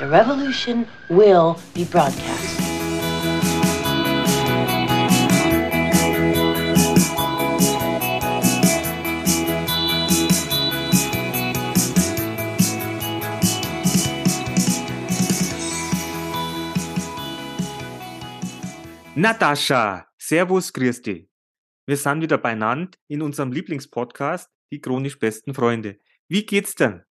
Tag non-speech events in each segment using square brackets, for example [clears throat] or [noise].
The revolution will be broadcast. Natascha, Servus, grüß dich. Wir sind wieder beieinander in unserem Lieblingspodcast, die chronisch besten Freunde. Wie geht's denn?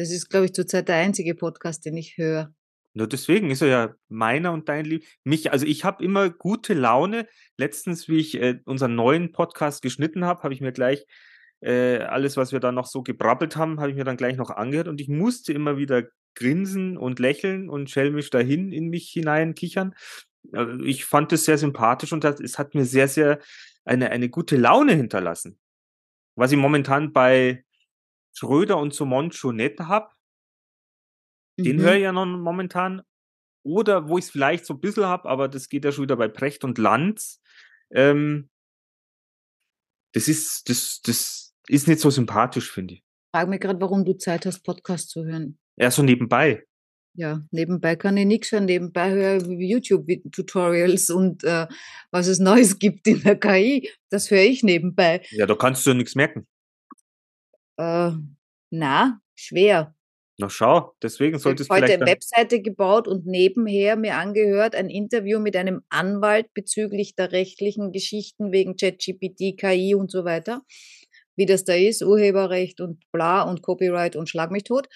Das ist, glaube ich, zurzeit der einzige Podcast, den ich höre. Nur deswegen ist er ja meiner und dein Lieb. Mich, also ich habe immer gute Laune. Letztens, wie ich äh, unseren neuen Podcast geschnitten habe, habe ich mir gleich äh, alles, was wir da noch so gebrabbelt haben, habe ich mir dann gleich noch angehört und ich musste immer wieder grinsen und lächeln und schelmisch dahin in mich hinein kichern. Also ich fand es sehr sympathisch und das, es hat mir sehr, sehr eine, eine gute Laune hinterlassen. Was ich momentan bei Schröder und Somon schon nicht habe, den Mhm. höre ich ja noch momentan. Oder wo ich es vielleicht so ein bisschen habe, aber das geht ja schon wieder bei Precht und Lanz. Ähm, das ist, das, das ist nicht so sympathisch, finde ich. Ich frage mich gerade, warum du Zeit hast, Podcast zu hören. Eher so nebenbei. Ja, nebenbei kann ich nichts hören. Nebenbei höre ich YouTube-Tutorials und äh, was es Neues gibt in der KI. Das höre ich nebenbei. Ja, da kannst du ja nichts merken. Äh, na, schwer. Na schau, deswegen Ich solltest du habe heute vielleicht eine Webseite gebaut und nebenher mir angehört ein Interview mit einem Anwalt bezüglich der rechtlichen Geschichten wegen ChatGPT, KI und so weiter. Wie das da ist, Urheberrecht und bla und Copyright und schlag mich tot.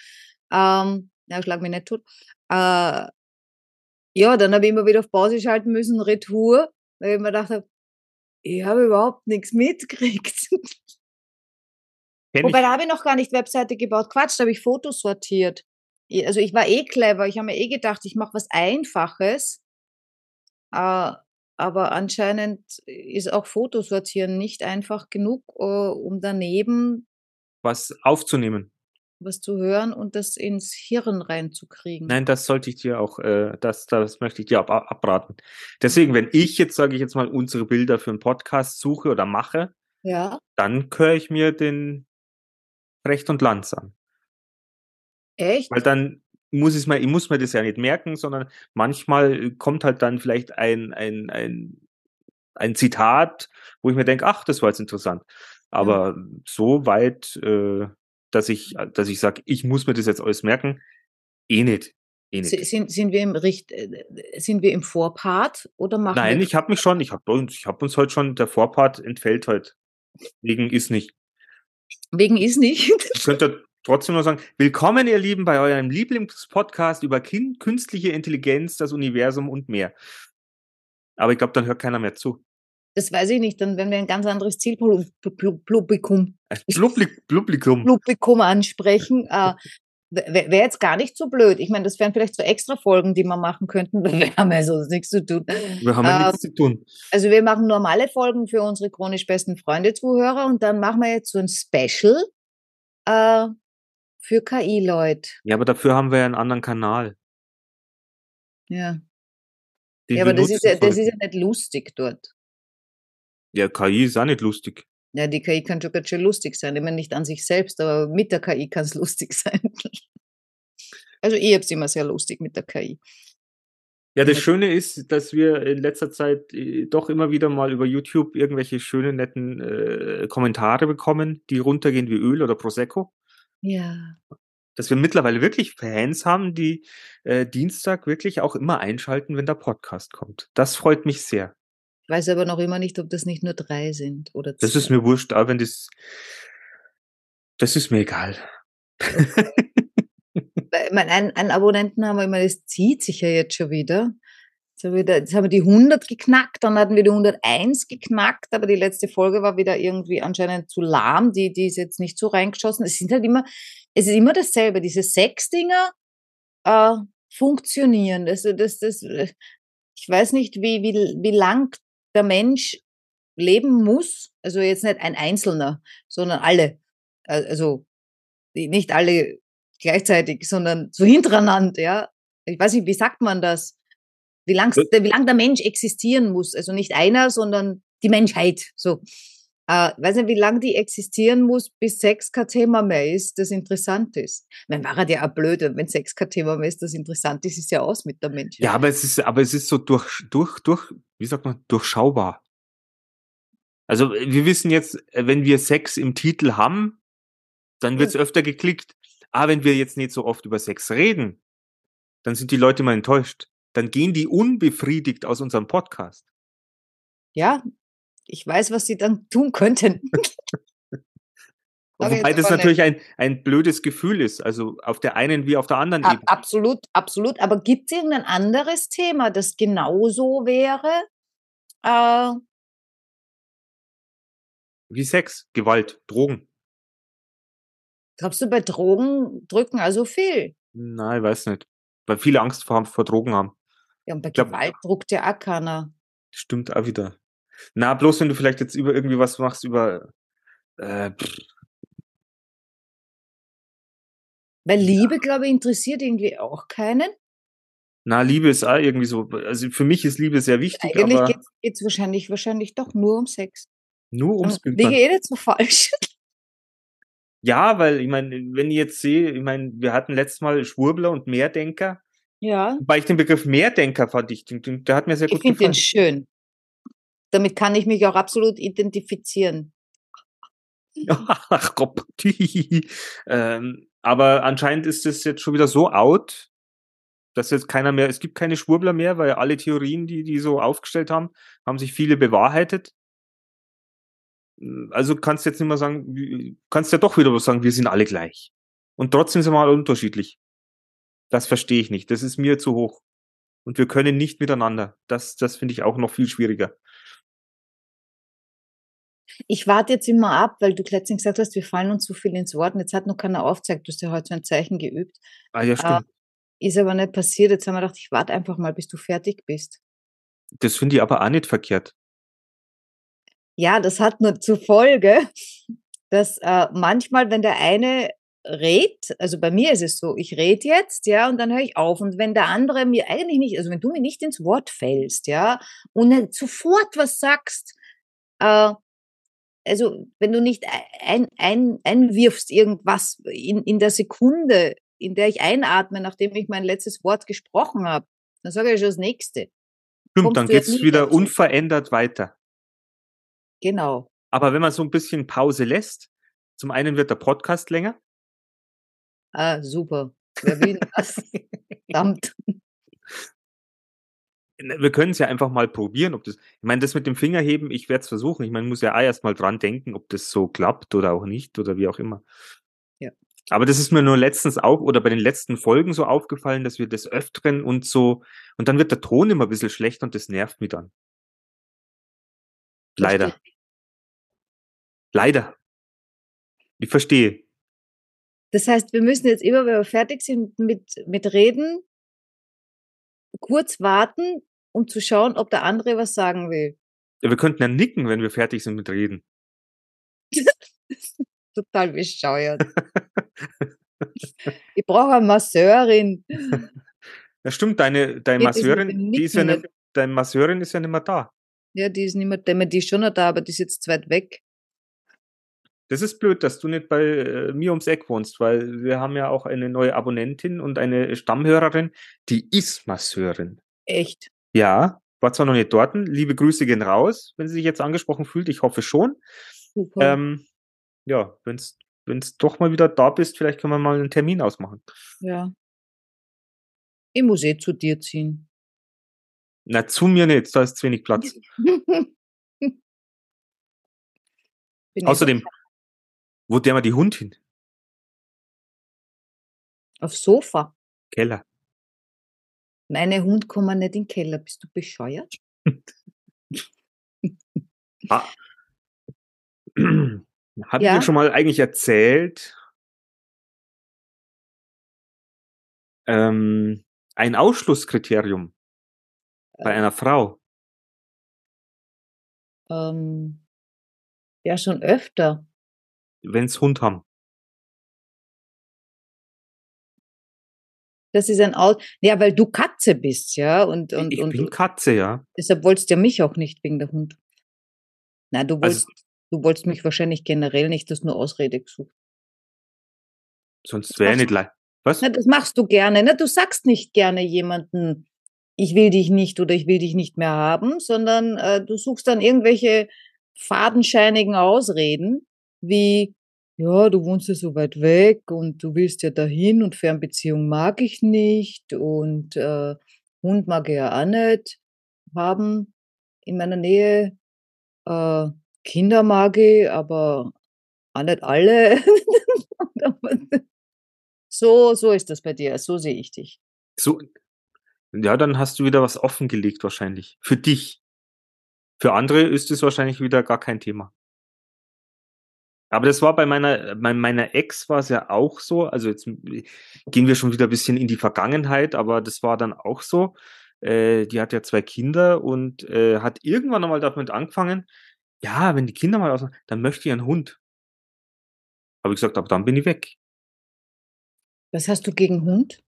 Ähm, ja, schlag mich nicht tot. Äh, ja, dann habe ich immer wieder auf Pause schalten müssen, Retour, weil ich mir gedacht habe, ich habe überhaupt nichts mitgekriegt. [laughs] kenn Wobei, ich, da habe ich noch gar nicht Webseite gebaut. Quatsch, da habe ich Fotos sortiert. Also ich war eh clever. Ich habe mir eh gedacht, ich mache was Einfaches. Äh, aber anscheinend ist auch Fotosortieren nicht einfach genug, äh, um daneben was aufzunehmen. was zu hören und das ins Hirn reinzukriegen. Nein, das sollte ich dir auch, äh, das, das möchte ich dir ab- abraten. Deswegen, wenn ich jetzt, sage ich jetzt mal, unsere Bilder für einen Podcast suche oder mache, Ja, dann höre ich mir den Recht und Lanz an. echt? Weil dann muss ich mir, ich muss mir das ja nicht merken, sondern manchmal kommt halt dann vielleicht ein, ein, ein, ein Zitat, wo ich mir denke, ach, das war jetzt interessant. Aber so weit, äh, dass ich, dass ich sage, ich muss mir das jetzt alles merken, eh nicht. Eh nicht. Sind, sind, wir im Richt, äh, sind wir im Vorpart oder machen Nein, wir ich habe mich schon, ich habe uns, ich habe uns heute schon, der Vorpart entfällt heute. Wegen ist nicht. Wegen ist nicht? Ich könnte trotzdem nur sagen, willkommen, ihr Lieben, bei eurem Lieblingspodcast über kin künstliche Intelligenz, das Universum und mehr. Aber ich glaube, dann hört keiner mehr zu. Das weiß ich nicht. Dann werden wir ein ganz anderes Zielpublikum Publik Publikum. Publikum ansprechen. Äh, Wäre wär jetzt gar nicht so blöd. Ich meine, das wären vielleicht so extra Folgen, die wir machen könnten. [laughs] Wir haben ja sonst nichts zu tun. Wir haben ja Ähm, nichts zu tun. Also wir machen normale Folgen für unsere chronisch besten Freunde-Zuhörer und dann machen wir jetzt so ein Special äh, für KI-Leute. Ja, aber dafür haben wir ja einen anderen Kanal. Ja. ja, aber das ist ja, das ist ja nicht lustig dort. Ja, KI ist auch nicht lustig. Ja, die KI kann schon ganz schön lustig sein. Ich meine, nicht an sich selbst, aber mit der KI kann es [laughs] lustig sein. Also ich habe es immer sehr lustig mit der KI. Ja, das. Schöne ist, dass wir in letzter Zeit äh, doch immer wieder mal über YouTube irgendwelche schönen, netten äh, Kommentare bekommen, die runtergehen wie Öl oder Prosecco. Ja. Dass wir mittlerweile wirklich Fans haben, die äh, Dienstag wirklich auch immer einschalten, wenn der Podcast kommt. Das freut mich sehr. Ich weiß aber noch immer nicht, ob das nicht nur drei sind oder Das ist zwei. mir wurscht, aber wenn das. Das ist mir egal. Ich meine, einen, einen Abonnenten haben wir immer, das zieht sich ja jetzt schon wieder. Jetzt haben, wir da, jetzt haben wir die 100 geknackt, dann hatten wir die 101 geknackt, aber die letzte Folge war wieder irgendwie anscheinend zu lahm, die, die ist jetzt nicht so reingeschossen. Es sind halt immer, es ist immer dasselbe, diese Sechs-Dinger äh, funktionieren. Das, das, das, äh, ich weiß nicht, wie, wie, wie lang der Mensch leben muss, also jetzt nicht ein Einzelner, sondern alle. Äh, Also nicht alle gleichzeitig, sondern so hintereinander, ja. Ich weiß nicht, wie sagt man das? Wie lang, Ja. wie lang der Mensch existieren muss. Also nicht einer, sondern die Menschheit. So. Äh, weiß nicht, wie lange die existieren muss, bis Sex kein Thema mehr ist, das interessant ist. Man war ja auch blöd, wenn Sex kein Thema mehr ist, das interessant ist, ist ja aus mit der Menschheit. Ja, aber es ist, aber es ist so durch, durch, durch, wie sagt man, durchschaubar. Also wir wissen jetzt, wenn wir Sex im Titel haben, dann wird es öfter geklickt. Aber wenn wir jetzt nicht so oft über Sex reden, dann sind die Leute mal enttäuscht. Dann gehen die unbefriedigt aus unserem Podcast. Ja, ich weiß, was sie dann tun könnten. [laughs] Wobei das natürlich ein, ein blödes Gefühl ist. Also auf der einen wie auf der anderen Ebene. absolut, absolut. Aber gibt es irgendein anderes Thema, das genauso wäre? Äh, Wie Sex, Gewalt, Drogen. glaubst du, bei Drogen drücken also viel? Nein, ich weiß nicht. Weil viele Angst vor, vor Drogen haben. Ja, und bei glaub- Gewalt druckt ja auch keiner. Stimmt auch wieder. Na, bloß wenn du vielleicht jetzt über irgendwie was machst, über äh, Weil Liebe, glaube ich, interessiert irgendwie auch keinen. na, Liebe ist auch irgendwie so, also für mich ist Liebe sehr wichtig, Eigentlich geht es wahrscheinlich, wahrscheinlich doch nur um Sex. nur ums Bild. liege ich eh nicht so falsch. [laughs] Ja, weil ich meine, wenn ich jetzt sehe, ich meine, wir hatten letztes Mal Schwurbler und Mehrdenker, Ja, wobei ich den Begriff Mehrdenker fand ich, der hat mir sehr ich gut finde den gefallen. schön. Damit kann ich mich auch absolut identifizieren. [laughs] Ach Gott. [laughs] ähm, aber anscheinend ist es jetzt schon wieder so out, dass jetzt keiner mehr, es gibt keine Schwurbler mehr, weil alle Theorien, die die so aufgestellt haben, haben sich viele bewahrheitet. Also kannst du jetzt nicht mehr sagen, kannst ja doch wieder was sagen, wir sind alle gleich. Und trotzdem sind wir alle unterschiedlich. Das verstehe ich nicht. Das ist mir zu hoch. Und wir können nicht miteinander. Das, das finde ich auch noch viel schwieriger. Ich warte jetzt immer ab, weil du letztens gesagt hast, wir fallen uns so viel ins Wort und jetzt hat noch keiner aufgezeigt. Du hast ja heute so ein Zeichen geübt. Ah ja, stimmt. Ist aber nicht passiert. Jetzt haben wir gedacht, ich warte einfach mal, bis du fertig bist. Das finde ich aber auch nicht verkehrt. Ja, das hat nur zur Folge, [laughs] dass äh, manchmal, wenn der eine redet, also bei mir ist es so, ich rede jetzt, ja, und dann höre ich auf. Und wenn der andere mir eigentlich nicht, also wenn du mir nicht ins Wort fällst, ja, und sofort was sagst, äh, also wenn du nicht ein, ein, einwirfst irgendwas in, in der Sekunde, in der ich einatme, nachdem ich mein letztes Wort gesprochen habe, dann sage ich schon das nächste. Stimmt, dann geht's wieder dazu. unverändert weiter. Genau. Aber wenn man so ein bisschen Pause lässt, zum einen wird der Podcast länger. Ah, super. Wer will das? [laughs] Verdammt. Wir können es ja einfach mal probieren, ob das. Ich meine, das mit dem Fingerheben, ich werde es versuchen. Ich meine, muss ja auch erst mal dran denken, ob das so klappt oder auch nicht oder wie auch immer. Ja. Aber das ist mir nur letztens auch oder bei den letzten Folgen so aufgefallen, dass wir das öfteren und so. Und dann wird der Ton immer ein bisschen schlecht und das nervt mich dann. Leider. Verstehe. Leider. Ich verstehe. Das heißt, wir müssen jetzt immer, wenn wir fertig sind mit, mit Reden, kurz warten, um zu schauen, ob der andere was sagen will. Ja, wir könnten ja nicken, wenn wir fertig sind mit Reden. [laughs] Total bescheuert. [laughs] ich brauche eine Masseurin. Ja, stimmt, deine, deine mit Masseurin, die ist ja nicht, deine Masseurin ist ja nicht mehr da. Ja, die ist nicht mehr, die die ist schon noch da, aber die ist jetzt weit weg. Das ist blöd, dass du nicht bei äh, mir ums Eck wohnst, weil wir haben ja auch eine neue Abonnentin und eine Stammhörerin, die ist Masseurin. Echt. Ja, war zwar noch nicht dort. Liebe Grüße gehen raus, wenn sie sich jetzt angesprochen fühlt. Ich hoffe schon. Super. Ähm, ja, wenn es doch mal wieder da bist, vielleicht können wir mal einen Termin ausmachen. ja. Ich muss eh zu dir ziehen. Na, zu mir nicht, da ist zu wenig Platz. [laughs] Außerdem, wo der mal die Hund hin? Aufs Sofa. Keller. Meine Hund kommen nicht in den Keller. Bist du bescheuert? Ah. [clears throat] Ich Ja. dir schon mal eigentlich erzählt, ähm, ein Ausschlusskriterium bei Äh. einer Frau. Ähm, ja, schon öfter. Wenn's Hund haben. Das ist ein Aus. Ja, weil du Katze bist, ja. Und, und, ich und bin Katze, ja. deshalb wolltest du ja mich auch nicht wegen der Hund. Nein, du Also- wolltest, Du wolltest mich wahrscheinlich generell nicht, das nur Ausrede gesucht. Sonst wäre machst nicht leicht. Was? Na, das machst du gerne. Ne? Du sagst nicht gerne jemanden, ich will dich nicht oder ich will dich nicht mehr haben, sondern äh, du suchst dann irgendwelche fadenscheinigen Ausreden, wie, ja, du wohnst ja so weit weg und du willst ja dahin und Fernbeziehung mag ich nicht und äh, Hund mag ich ja auch nicht haben in meiner Nähe. Äh, Kinder mag ich, aber auch nicht alle. [laughs] so, so ist das bei dir, so sehe ich dich. So, ja, dann hast du wieder was offengelegt wahrscheinlich. Für dich. Für andere ist es wahrscheinlich wieder gar kein Thema. Aber das war bei meiner, bei meiner Ex war es ja auch so. Also jetzt gehen wir schon wieder ein bisschen in die Vergangenheit, aber das war dann auch so. Äh, die hat ja zwei Kinder und äh, hat irgendwann einmal damit angefangen, ja, wenn die Kinder mal aus, dann möchte ich einen Hund. Habe ich gesagt, aber dann bin ich weg. Was hast du gegen Hund?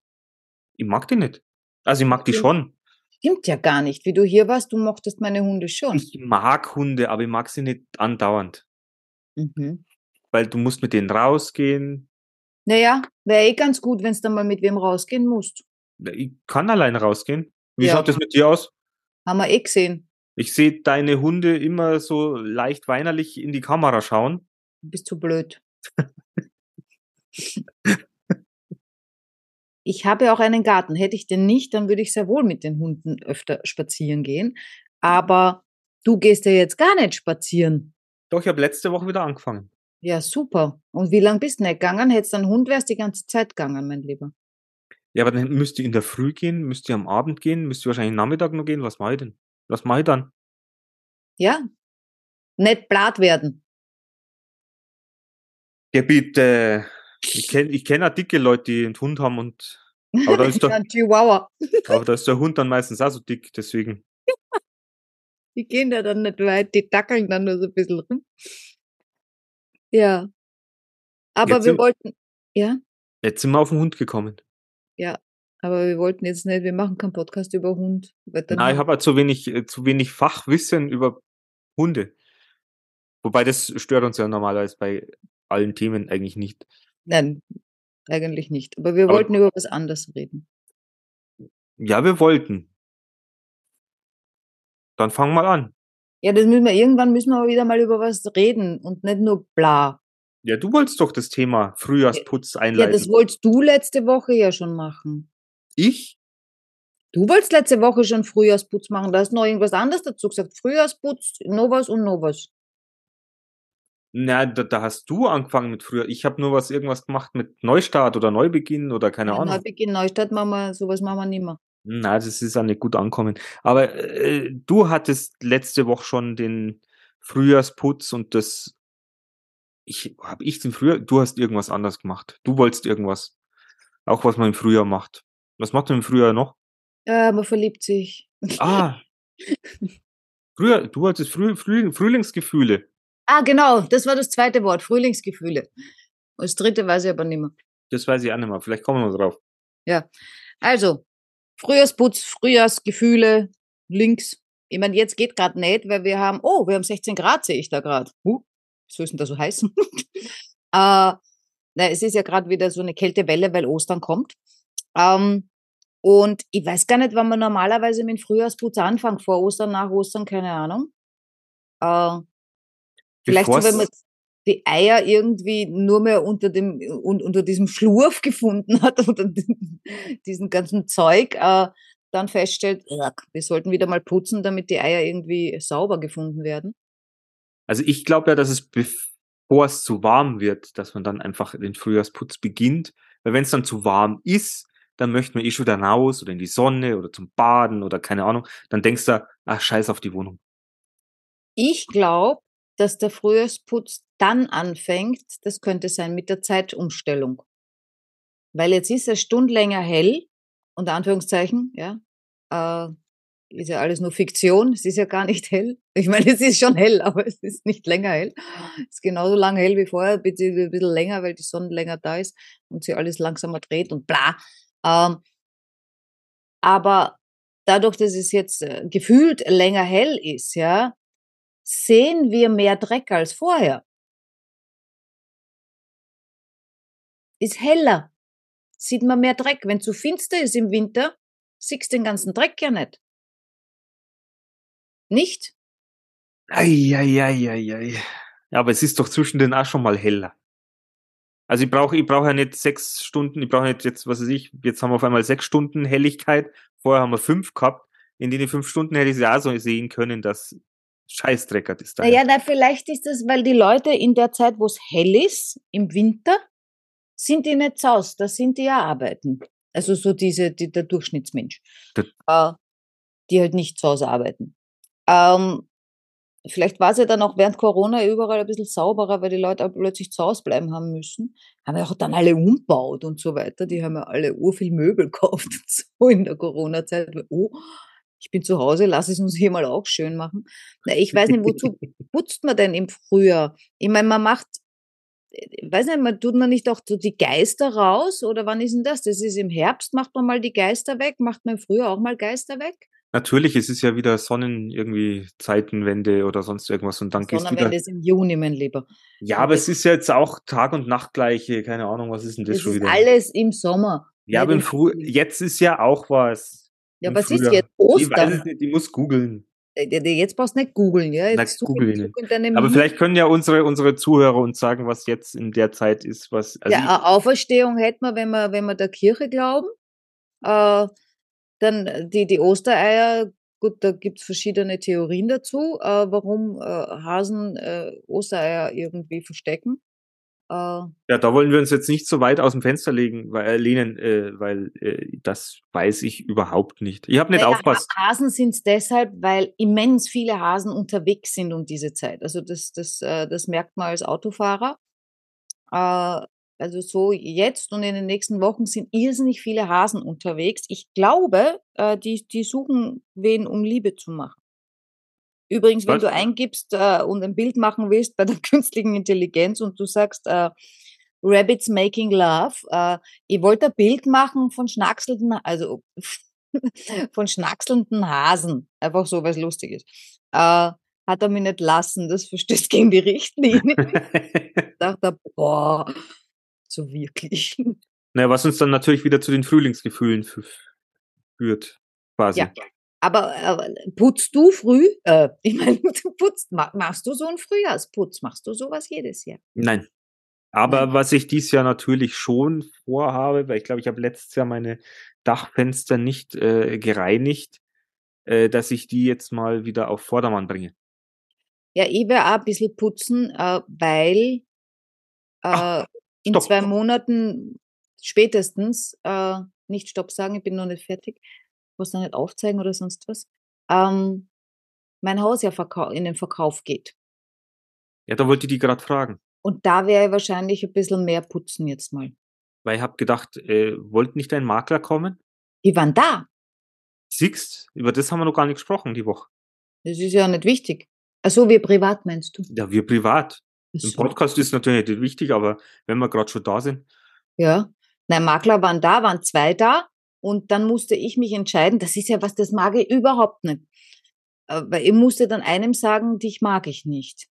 Ich mag die nicht. Also ich mag die schon. Stimmt ja gar nicht. Wie du hier warst, du mochtest meine Hunde schon. Ich mag Hunde, aber ich mag sie nicht andauernd. Mhm. Weil du musst mit denen rausgehen. Naja, wäre eh ganz gut, wenn du dann mal mit wem rausgehen musst. Ich kann alleine rausgehen. Wie Ja. schaut das mit dir aus? Haben wir eh gesehen. Ich sehe deine Hunde immer so leicht weinerlich in die Kamera schauen. Du bist zu blöd. [laughs] ich habe auch einen Garten. Hätte ich den nicht, dann würde ich sehr wohl mit den Hunden öfter spazieren gehen. Aber du gehst ja jetzt gar nicht spazieren. Doch, ich habe letzte Woche wieder angefangen. Ja, super. Und wie lang bist du nicht gegangen? Hättest du einen Hund, wärst die ganze Zeit gegangen, mein Lieber. Ja, aber dann müsst ihr in der Früh gehen, müsst ihr am Abend gehen, müsst ihr wahrscheinlich am Nachmittag noch gehen. Was mache ich denn? Was mache ich dann? Ja? Nicht blatt werden. Ja, bitte. Ich kenne ich kenn auch dicke Leute, die einen Hund haben und aber da [laughs] ist der, [laughs] aber da ist der Hund dann meistens auch so dick, deswegen. Die gehen ja dann nicht weit, die dackeln dann nur so ein bisschen rum. Ja. Aber Jetzt wir sind- wollten, ja, Jetzt sind wir auf den Hund gekommen. aber wir wollten jetzt nicht, wir machen keinen Podcast über Hund. Nein, ich habe halt zu wenig, äh, zu wenig Fachwissen über Hunde. Wobei das stört uns ja normalerweise bei allen Themen eigentlich nicht. Nein, eigentlich nicht. Aber wir Aber- wollten über was anderes reden. Ja, wir wollten. Dann fang mal an. Ja, das müssen wir, irgendwann müssen wir wieder mal über was reden und nicht nur bla. Ja, du wolltest doch das Thema Frühjahrsputz Ja, einleiten. das wolltest du letzte Woche ja schon machen. ich? Du wolltest letzte Woche schon Frühjahrsputz machen. Da hast noch irgendwas anderes dazu gesagt. Frühjahrsputz, noch was und noch was. Na, da, da hast du angefangen mit früher. Ich habe nur was irgendwas gemacht mit Neustart oder Neubeginn oder keine Ja, Ahnung. Neubeginn, Neustadt machen wir, sowas machen wir nicht mehr. Na, das ist auch nicht gut ankommen. Aber äh, du hattest letzte Woche schon den Frühjahrsputz und das. Ich habe ich den Frühjahr. Du hast irgendwas anders gemacht. Du wolltest irgendwas. Auch was man im Frühjahr macht. Was macht man im Frühjahr noch? Ja, man verliebt sich. Ah. Früher, du wolltest Früh, Früh, Frühlingsgefühle. Ah, genau, das war das zweite Wort, Frühlingsgefühle. Und das dritte weiß ich aber nicht mehr. Das weiß ich auch nicht mehr. Vielleicht kommen wir drauf. Also, Frühjahrsputz, Frühjahrsgefühle, links. Ich meine, jetzt geht gerade nicht, weil wir haben, oh, wir haben 16 Grad, sehe ich da gerade. Huh, was soll es denn da so heißen? [laughs] äh, na, es ist ja gerade wieder so eine Kältewelle, weil Ostern kommt. Ähm, und ich weiß gar nicht, wann man normalerweise mit dem Frühjahrsputz anfängt. Vor Ostern, nach Ostern, keine Ahnung. Äh, vielleicht so, wenn man die Eier irgendwie nur mehr unter dem un, unter diesem Schlurf gefunden [laughs] hat oder diesen ganzen Zeug, äh, dann feststellt, "Ugh, wir sollten wieder mal putzen, damit die Eier irgendwie sauber gefunden werden. Also ich glaube ja, dass es bevor es zu warm wird, dass man dann einfach den Frühjahrsputz beginnt. Weil wenn es dann zu warm ist, dann möchte man eh schon wieder raus oder in die Sonne oder zum Baden oder keine Ahnung. Dann denkst du, ach scheiß auf die Wohnung. Ich glaube, dass der Frühjahrsputz dann anfängt, das könnte sein mit der Zeitumstellung. Weil jetzt ist es Stund länger hell, unter Anführungszeichen, ja. Äh, ist ja alles nur Fiktion, es ist ja gar nicht [laughs] hell. Ich meine, es ist schon hell, aber es ist nicht länger hell. Es ist genauso lang hell wie vorher, ein bisschen länger, weil die Sonne länger da ist und sich alles langsamer dreht und bla. Ähm, aber dadurch, dass es jetzt äh, gefühlt länger hell ist, ja, sehen wir mehr Dreck als vorher. Ist heller, sieht man mehr Dreck. Wenn zu finster ist im Winter, siehst du den ganzen Dreck ja nicht. Nicht? Eieieiei. Ja, aber es ist doch zwischendrin auch schon mal heller. Also ich brauche ich brauche ja nicht sechs Stunden, ich brauche nicht jetzt, was weiß ich, jetzt haben wir auf einmal sechs Stunden Helligkeit, vorher haben wir fünf gehabt. In den fünf Stunden hätte ich es ja auch so sehen können, dass Scheißdreckert ist da. Naja, na, vielleicht ist das, weil die Leute in der Zeit, wo es hell ist, im Winter, sind die nicht zu Hause, da sind die ja arbeiten. Also so diese, die, der Durchschnittsmensch, äh, die halt nicht zu Hause arbeiten. Ähm, vielleicht war es ja dann auch während Corona überall ein bisschen sauberer, weil die Leute auch plötzlich zu Hause bleiben haben müssen. Haben ja auch dann alle umbaut und so weiter. Die haben ja alle urviel Möbel [laughs] gekauft und so in der Corona-Zeit. Oh, ich bin zu Hause, lass es uns hier mal auch schön machen. Na, ich weiß nicht, wozu [laughs] putzt man denn im Frühjahr? Ich meine, man macht, ich weiß nicht, man tut man nicht auch so die Geister raus oder wann ist denn das? Das ist im Herbst, macht man mal die Geister weg, macht man im Frühjahr auch mal Geister weg? Natürlich, es ist ja wieder Sonnen irgendwie Zeitenwende oder sonst irgendwas und dann geht's wieder. Sonnenwende ist im Juni, mein Lieber. Ja, aber es ist ja jetzt auch Tag und Nacht gleiche, keine Ahnung, was ist denn das, Das schon ist wieder? alles im Sommer. ja, aber im Früh jetzt ist ja auch was. Ja, was ist Frühjahr. jetzt? Es Ostern. nicht, ich muss googeln. Äh, Jetzt brauchst du nicht googeln, ja? Na, Jetzt in deinem Aber vielleicht können ja unsere, unsere Zuhörer uns sagen, was jetzt in der Zeit ist, was. Also ja, eine Auferstehung hätten wir, wenn wir, wenn wir der Kirche glauben. Äh, dann äh, die, die Ostereier, gut, da gibt's verschiedene Theorien dazu, äh, warum äh, Hasen äh, Ostereier irgendwie verstecken. Äh, Ja, da wollen wir uns jetzt nicht so weit aus dem Fenster legen, weil, äh, lehnen, äh, weil äh, das weiß ich überhaupt nicht. Ich habe nicht aufpasst. Ha- Hasen sind's deshalb, weil immens viele Hasen unterwegs sind um diese Zeit. Also das, das, äh, das merkt man als Autofahrer. Äh, also so jetzt und in den nächsten Wochen sind irrsinnig viele Hasen unterwegs. Ich glaube, die, die suchen wen, um Liebe zu machen. Übrigens, wenn Was? du eingibst äh, und ein Bild machen willst bei der [laughs] künstlichen Intelligenz und du sagst äh, Rabbits making love, äh, ich wollte ein Bild machen von schnackselnden, also [laughs] von schnackselnden Hasen, einfach so, weil es lustig ist. Äh, hat er mich nicht lassen, das verstößt gegen die Richtlinie. [laughs] Ich dachte, boah, so wirklich. naja, was uns dann natürlich wieder zu den Frühlingsgefühlen fü- führt, quasi. Ja. Aber äh, putzt du früh? Äh, [laughs] ich meine, du putzt, ma machst du so einen Frühjahrsputz? Machst du sowas jedes Jahr? Nein. Aber Nein. was ich dies Jahr natürlich schon vorhabe, weil ich glaube, ich habe letztes Jahr meine Dachfenster nicht äh, gereinigt, äh, dass ich die jetzt mal wieder auf Vordermann bringe. Ja, ich werde auch ein bisschen putzen, äh, weil äh, Ach, in stopp. zwei Monaten spätestens, nicht Stopp sagen, ich bin noch nicht fertig, muss da nicht aufzeigen oder sonst was, ähm, mein Haus ja in den Verkauf geht. Ja, da wollte ich die gerade fragen. Und da werde ich wahrscheinlich ein bisschen mehr putzen jetzt mal. Weil ich habe gedacht, äh, wollte nicht ein Makler kommen? Die waren da. Siehst, über das haben wir noch gar nicht gesprochen die Woche. Das ist ja nicht wichtig. Ach so, wie privat meinst du? Ja, wir privat. Ach Im so. Podcast ist natürlich nicht wichtig, aber wenn wir gerade schon da sind. Ja. Nein, Makler waren da, waren zwei da und dann musste ich mich entscheiden. Das ist ja was, das mag ich überhaupt nicht. Äh, Weil ich musste dann einem sagen, dich mag ich nicht.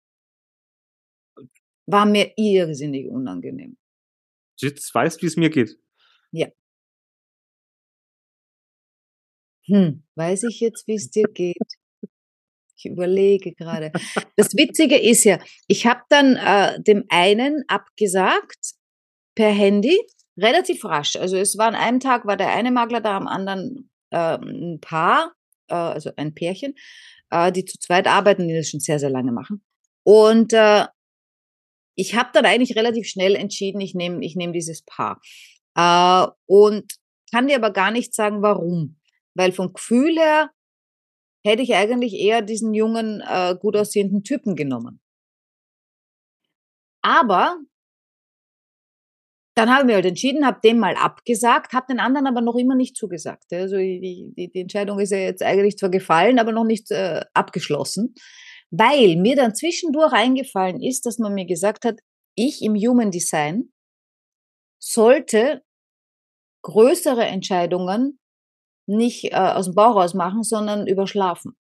War mir irrsinnig unangenehm. Jetzt weißt, wie es mir geht. Hm, weiß ich jetzt, wie es dir geht? Ich überlege gerade. Das Witzige ist ja, ich habe dann äh, dem einen abgesagt per Handy, relativ rasch. Also es war an einem Tag, war der eine Makler da, am anderen äh, ein Paar, äh, also ein Pärchen, äh, die zu zweit arbeiten, die das schon sehr, sehr lange machen. Und äh, ich habe dann eigentlich relativ schnell entschieden, ich nehme ich nehm dieses Paar. Äh, und kann dir aber gar nicht sagen, warum. Weil vom Gefühl her hätte ich eigentlich eher diesen jungen, äh, gut aussehenden Typen genommen. Aber dann habe ich mich halt entschieden, habe dem mal abgesagt, habe den anderen aber noch immer nicht zugesagt. Also die, die, die Entscheidung ist ja jetzt eigentlich zwar gefallen, aber noch nicht äh, abgeschlossen, weil mir dann zwischendurch eingefallen ist, dass man mir gesagt hat, ich im Human Design sollte größere Entscheidungen nicht äh, aus dem Bauch raus machen, sondern überschlafen.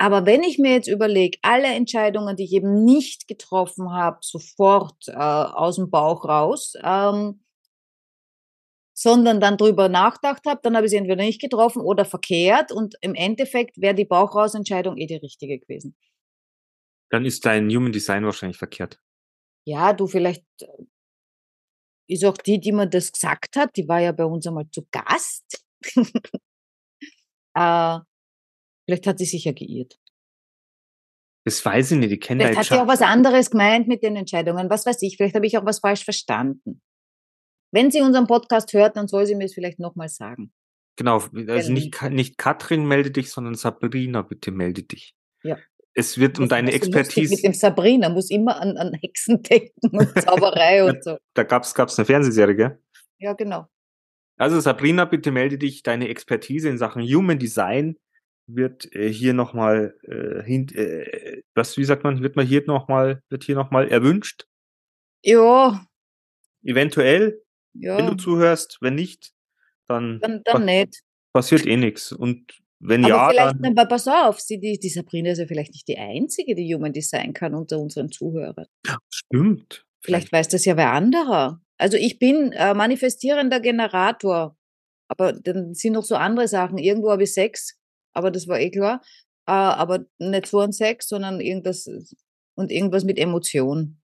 Aber wenn ich mir jetzt überlege, alle Entscheidungen, die ich eben nicht getroffen habe, sofort äh, aus dem Bauch raus, ähm, sondern dann drüber nachgedacht habe, dann habe ich sie entweder nicht getroffen oder verkehrt und im Endeffekt wäre die Bauchrausentscheidung eh die richtige gewesen. Dann ist dein Human Design wahrscheinlich verkehrt. Ja, du vielleicht äh, ist auch die, die mir das gesagt hat, die war ja bei uns einmal zu Gast. [laughs] äh, vielleicht hat sie sich ja geirrt. Das weiß ich nicht, ich kenne Vielleicht hat sie auch was anderes gemeint mit den Entscheidungen. Was weiß ich, vielleicht habe ich auch was falsch verstanden. Wenn sie unseren Podcast hört, dann soll sie mir es vielleicht nochmal sagen. Genau, also nicht, Ka- nicht Katrin melde dich, sondern Sabrina, bitte melde dich. Ja. Es wird um Das deine Expertise. Mit dem Sabrina muss immer an, an Hexen [laughs] denken und Zauberei [laughs] und so. Da gab's gab's eine Fernsehserie, gell? Ja, genau. Also Sabrina, bitte melde dich. Deine Expertise in Sachen Human Design wird äh, hier nochmal äh, hin, äh, was wie sagt man, wird man hier nochmal, wird hier nochmal erwünscht. Ja, Eventuell, wenn ja, du zuhörst, wenn nicht, dann, dann, dann nicht. passiert eh nichts. Und wenn Aber ja, vielleicht, dann aber pass auf, sie, die, die Sabrina ist ja vielleicht nicht die einzige, die Human Design kann unter unseren Zuhörern. stimmt. Vielleicht weiß das ja wer anderer. Also ich bin äh, manifestierender Generator, aber dann sind noch so andere Sachen. Irgendwo habe ich Sex, aber das war eh klar. Äh, aber nicht so ein Sex, sondern irgendwas und irgendwas mit Emotion.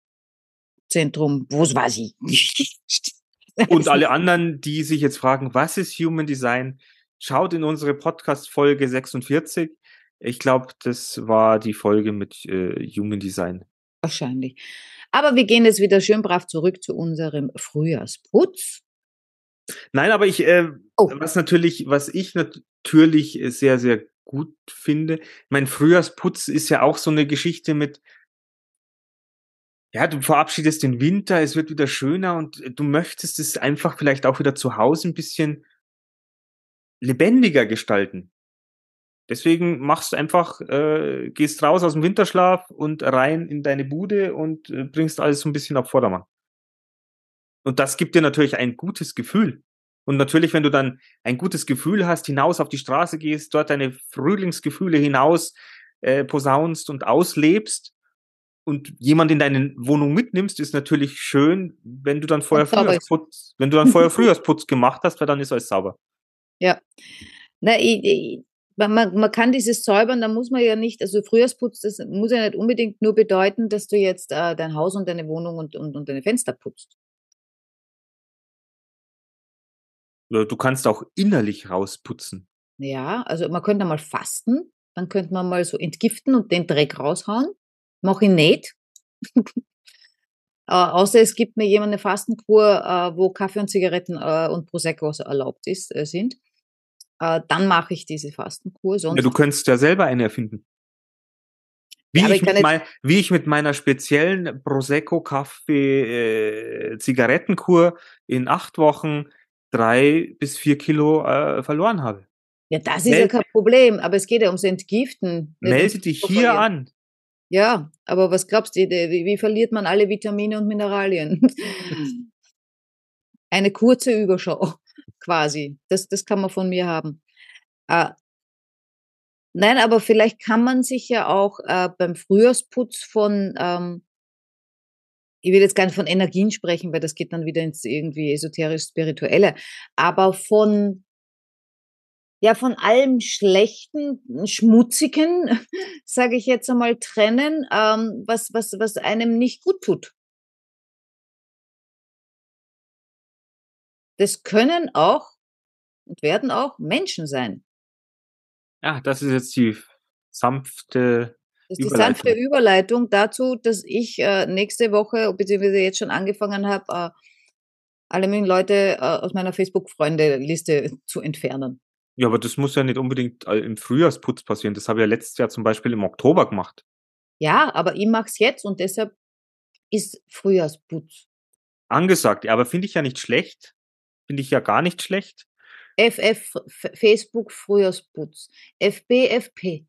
Zentrum, wo ich nicht. [laughs] Und alle anderen, die sich jetzt fragen, was ist Human Design, schaut in unsere Podcast-Folge 46. Ich glaube, das war die Folge mit äh, Human Design. Wahrscheinlich. Aber wir gehen jetzt wieder schön brav zurück zu unserem Frühjahrsputz. Nein, aber ich, äh, Oh. was natürlich, was ich natürlich sehr, sehr gut finde, mein Frühjahrsputz ist ja auch so eine Geschichte mit, ja, du verabschiedest den Winter, es wird wieder schöner und du möchtest es einfach vielleicht auch wieder zu Hause ein bisschen lebendiger gestalten. Deswegen machst du einfach, äh, gehst raus aus dem Winterschlaf und rein in deine Bude und äh, bringst alles so ein bisschen auf Vordermann. Und das gibt dir natürlich ein gutes Gefühl. Und natürlich, wenn du dann ein gutes Gefühl hast, hinaus auf die Straße gehst, dort deine Frühlingsgefühle hinaus äh, posaunst und auslebst und jemand in deine Wohnung mitnimmst, ist natürlich schön, wenn du dann vorher. Frühjahrsputz, wenn du dann vorher [laughs] Frühjahrsputz gemacht hast, weil dann ist alles sauber. Ja. Na, ich, ich, man, man man kann dieses Säubern, da muss man ja nicht, also Frühjahrsputz, das muss ja nicht unbedingt nur bedeuten, dass du jetzt äh, dein Haus und deine Wohnung und, und, und deine Fenster putzt. Du kannst auch innerlich rausputzen. Ja, also man könnte mal fasten, dann könnte man mal so entgiften und den Dreck raushauen. Mach ich nicht. [laughs] äh, außer es gibt mir jemand eine Fastenkur, äh, wo Kaffee und Zigaretten äh, und Prosecco erlaubt ist, äh, sind. Äh, dann mache ich diese Fastenkur. Sonst Ja, du könntest ja selber eine erfinden. Wie, Ja, ich, ich mit mein, wie ich mit meiner speziellen Prosecco Kaffee äh, in acht Wochen drei bis vier Kilo äh, verloren habe. Ja, das ist ja Meld- kein Problem, aber es geht ja ums Entgiften. Melde dich hier verlieren. an. Ja, aber was glaubst du, wie, wie verliert man alle Vitamine und Mineralien? [laughs] Eine kurze Überschau, [laughs] quasi. Das, das kann man von mir haben. Äh, nein, aber vielleicht kann man sich ja auch äh, beim Frühjahrsputz von, ähm, ich will jetzt gar nicht von Energien sprechen, weil das geht dann wieder ins irgendwie esoterisch-spirituelle, aber von ja, von allem Schlechten, Schmutzigen, [laughs] sage ich jetzt einmal, trennen, ähm, was, was, was einem nicht gut tut. Das können auch und werden auch Menschen sein. Ja, das ist jetzt die sanfte. Das ist die sanfte Überleitung dazu, dass ich äh, nächste Woche, beziehungsweise jetzt schon angefangen habe, äh, alle möglichen Leute äh, aus meiner Facebook-Freunde-Liste zu entfernen. Ja, aber das muss ja nicht unbedingt äh, im Frühjahrsputz passieren. Das habe ich ja letztes Jahr zum Beispiel im Oktober gemacht. Ja, aber ich mache es jetzt und deshalb ist Frühjahrsputz. Angesagt, ja, aber finde ich ja nicht schlecht. Finde ich ja gar nicht schlecht. FF, F Facebook Frühjahrsputz. FB,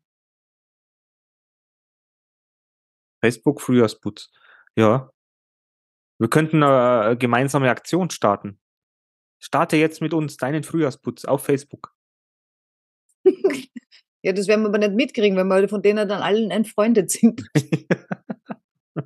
Facebook Frühjahrsputz. Ja. Wir könnten eine gemeinsame Aktion starten. Starte jetzt mit uns deinen Frühjahrsputz auf Facebook. [laughs] Ja, das werden wir aber nicht mitkriegen, wenn wir von denen dann allen entfreundet sind. [laughs]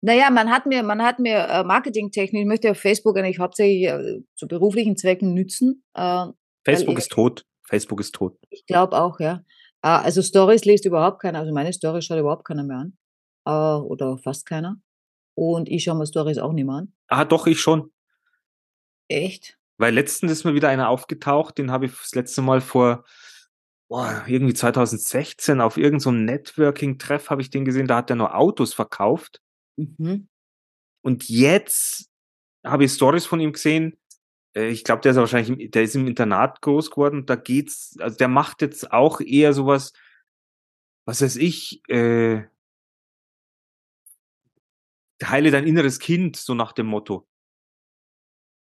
naja, man hat mir, man hat mir äh, marketingtechnisch, ich möchte auf Facebook eigentlich hauptsächlich äh, zu beruflichen Zwecken nützen. Äh, Facebook ist tot. Facebook ist tot. Ich glaube auch, ja. Äh, also Stories liest überhaupt keiner, also meine Stories schaut überhaupt keiner mehr an. Äh, oder fast keiner. Und ich schaue mir Stories auch nicht mehr an. Ah, doch, ich schon. Echt? Weil letztens ist mir wieder einer aufgetaucht, den habe ich das letzte Mal vor boah, irgendwie 2016 auf irgendeinem so Networking-Treff habe ich den gesehen, da hat er nur Autos verkauft. Mhm. Und jetzt habe ich Stories von ihm gesehen. Äh, Ich glaube, der ist wahrscheinlich, im, der ist im Internat groß geworden. Da geht's, also der macht jetzt auch eher sowas, was weiß ich, äh, heile dein inneres Kind, so nach dem Motto.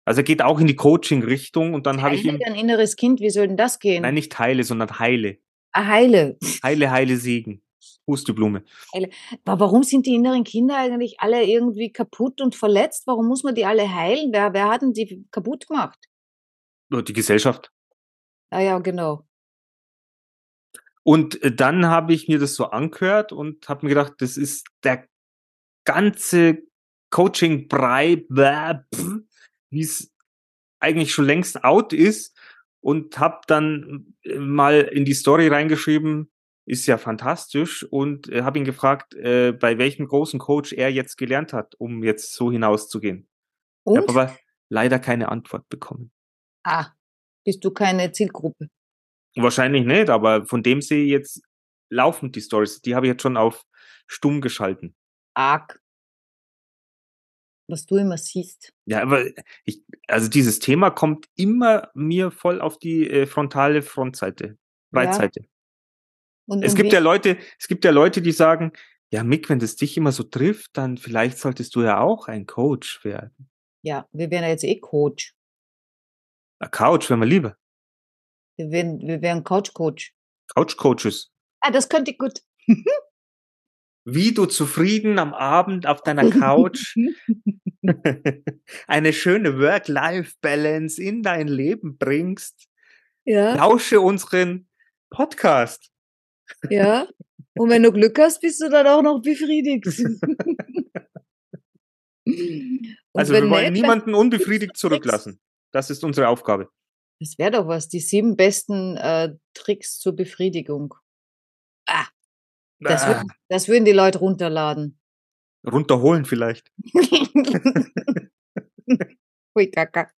Also er geht auch in die Coaching-Richtung und dann habe ich Heile ihm, dein inneres Kind, wie soll denn das gehen? nein, nicht heile, sondern heile. Ah, heile. Heile, heile Segen. Pusteblume. Aber warum sind die inneren Kinder eigentlich alle irgendwie kaputt und verletzt? Warum muss man die alle heilen? Wer, wer hat denn die kaputt gemacht? Die Gesellschaft. Ah ja, genau. Und äh, dann habe ich mir das so angehört und habe mir gedacht, das ist der ganze Coaching-Brei, wie es eigentlich schon längst out ist und habe dann äh, mal in die Story reingeschrieben, ist ja fantastisch und äh, habe ihn gefragt, äh, bei welchem großen Coach er jetzt gelernt hat, um jetzt so hinauszugehen. Ich Und? habe aber leider keine Antwort bekommen. ah, bist du keine Zielgruppe? Wahrscheinlich nicht, aber von dem sehe ich jetzt laufend die Stories. Die habe ich jetzt schon auf stumm geschalten. Arg. Was du immer siehst. Ja, aber ich, also dieses Thema kommt immer mir voll auf die äh, frontale Frontseite, Weitseite. Und, Es gibt ja Leute, es gibt ja Leute, die sagen, ja, Mick, wenn das dich immer so trifft, dann vielleicht solltest du ja auch ein Coach werden. Ja, wir wären ja jetzt eh Coach. Ein Couch, wenn wir lieber. Wir wären, wir wären Couch-Coach. Couch-Coaches. Ah, das könnte gut. [laughs] Wie du zufrieden am Abend auf deiner Couch [laughs] eine schöne Work-Life-Balance in dein Leben bringst. ja, Lausche unseren Podcast. ja. Und wenn du Glück hast, bist du dann auch noch befriedigt. Also wir wollen nicht, niemanden unbefriedigt zurücklassen. Das ist unsere Aufgabe. Das wäre doch was, die sieben besten äh, Tricks zur Befriedigung. Ah, das, würden, das würden die Leute runterladen. runterholen vielleicht. [laughs] Hui, Kaka.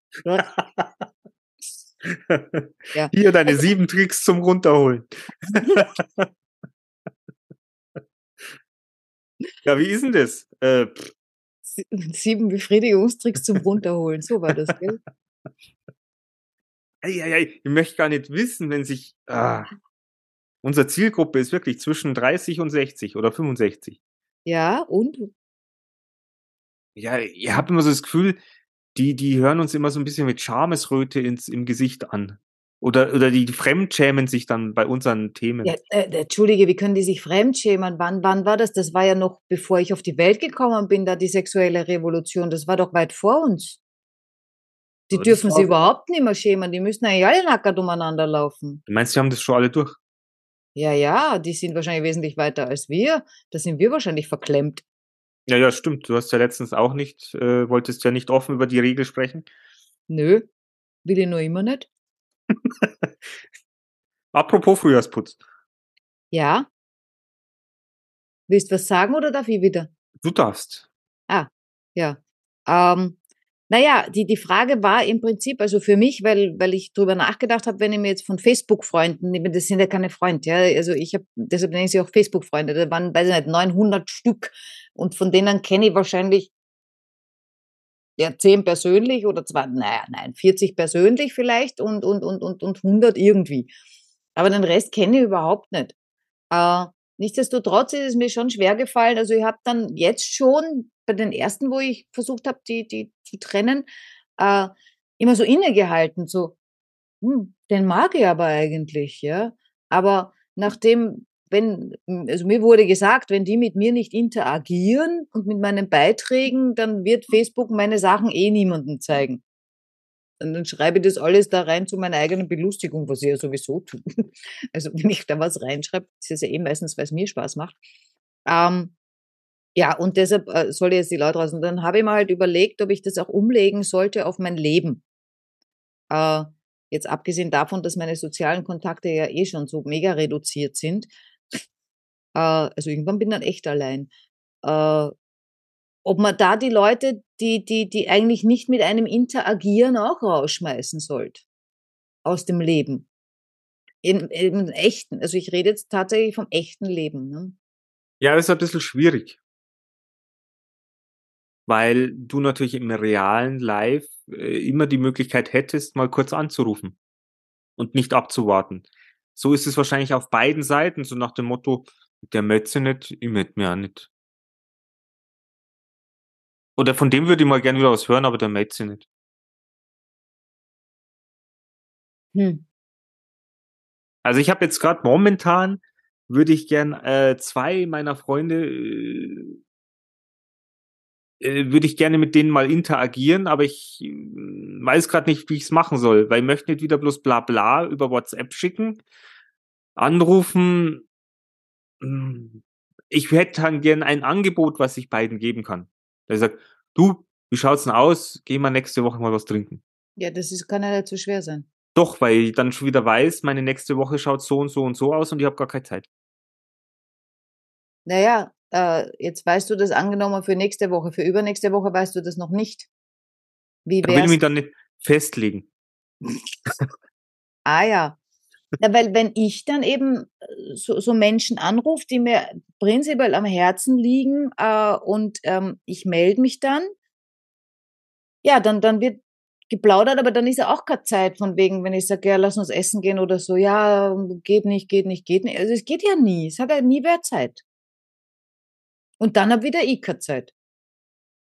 Ja. Hier deine sieben Tricks zum Runterholen. [laughs] ja, wie ist denn das? Äh, Sieben Befriedigungstricks zum Runterholen. So war das, gell? ei, ei, ei, ich möchte gar nicht wissen, wenn sich. Ah, unsere Zielgruppe ist wirklich zwischen 30 und 60 oder 65. Ja, und? Ja, ihr habt immer so das Gefühl, die, die hören uns immer so ein bisschen mit Schamesröte ins, im Gesicht an. Oder, oder die fremdschämen sich dann bei unseren Themen. Ja, äh, Entschuldige, wie können die sich fremdschämen? Wann, wann war das? Das war ja noch, bevor ich auf die Welt gekommen bin, da die sexuelle Revolution. Das war doch weit vor uns. Die dürfen sich überhaupt nicht mehr schämen. Die müssen eigentlich alle nackert umeinander laufen. Du meinst, die haben das schon alle durch? Ja, ja, die sind wahrscheinlich wesentlich weiter als wir. Da sind wir wahrscheinlich verklemmt. Ja, ja, stimmt. Du hast ja letztens auch nicht, äh, wolltest ja nicht offen über die Regel sprechen. Nö, will ich nur immer nicht. [laughs] Apropos Frühjahrsputz. Ja. Willst du was sagen oder darf ich wieder? Du darfst. Ja. Ähm, naja, die, die Frage war im Prinzip, also für mich, weil, weil ich drüber nachgedacht habe, wenn ich mir jetzt von Facebook-Freunden, das sind ja keine Freunde, ja, also ich habe, deshalb nenne ich sie auch Facebook-Freunde, da waren, weiß ich nicht, 900 Stück und von denen kenne ich wahrscheinlich ja, 10 persönlich oder zwar, naja, nein, 40 persönlich vielleicht und, und, und, und, und 100 irgendwie. Aber den Rest kenne ich überhaupt nicht. Äh, nichtsdestotrotz ist es mir schon schwer gefallen. Also ich habe dann jetzt schon bei den ersten, wo ich versucht habe, die, die zu trennen, äh, immer so innegehalten, so, hm, den mag ich aber eigentlich, ja. Aber nachdem, wenn, also mir wurde gesagt, wenn die mit mir nicht interagieren und mit meinen Beiträgen, dann wird Facebook meine Sachen eh niemandem zeigen. Und dann schreibe ich das alles da rein zu meiner eigenen Belustigung, was ich ja sowieso tue. [laughs] Also wenn ich da was reinschreibe, ist das ja eh meistens, weil es mir Spaß macht. Ähm, ja, und deshalb äh, soll ich jetzt die Leute raus. Und dann habe ich mir halt überlegt, ob ich das auch umlegen sollte auf mein Leben. Äh, jetzt abgesehen davon, dass meine sozialen Kontakte ja eh schon so mega reduziert sind. Äh, also irgendwann bin ich dann echt allein. Äh, ob man da die Leute, die, die, die eigentlich nicht mit einem interagieren, auch rausschmeißen sollte. Aus dem Leben. Im, im echten, also ich rede jetzt tatsächlich vom echten Leben. Ne? Ja, das ist ein bisschen schwierig. Weil du natürlich im realen Live äh, immer die Möglichkeit hättest, mal kurz anzurufen und nicht abzuwarten. So ist es wahrscheinlich auf beiden Seiten, so nach dem Motto, der Metze nicht, ich möchte mir auch nicht. Oder von dem würde ich mal gerne wieder was hören, aber der meldet sich nicht. Hm. Also ich habe jetzt gerade momentan, würde ich gern äh, zwei meiner Freunde, äh, äh würde ich gerne mit denen mal interagieren, aber ich äh, weiß gerade nicht, wie ich es machen soll, weil ich möchte nicht wieder bloß bla bla über WhatsApp schicken, anrufen. Hm, ich hätte dann gern ein Angebot, was ich beiden geben kann. Der sagt, du, wie schaut's denn aus? Geh mal nächste Woche mal was trinken. Ja, das ist, kann ja nicht so schwer sein. Doch, weil ich dann schon wieder weiß, meine nächste Woche schaut so und so und so aus und ich habe gar keine Zeit. Naja, äh, jetzt weißt du das angenommen für nächste Woche. Für übernächste Woche weißt du das noch nicht. Wie da will ich mich dann nicht festlegen. [laughs] ah ja. Ja, weil wenn ich dann eben äh, so, so Menschen anrufe, die mir prinzipiell am Herzen liegen äh, und ähm, ich melde mich dann, ja, dann, dann wird geplaudert, aber dann ist ja auch keine Zeit von wegen, wenn ich sage, ja, lass uns essen gehen oder so, ja, geht nicht, geht nicht, geht nicht. Also es geht ja nie. Es hat ja nie wer Zeit. Und dann habe wieder ich keine Zeit.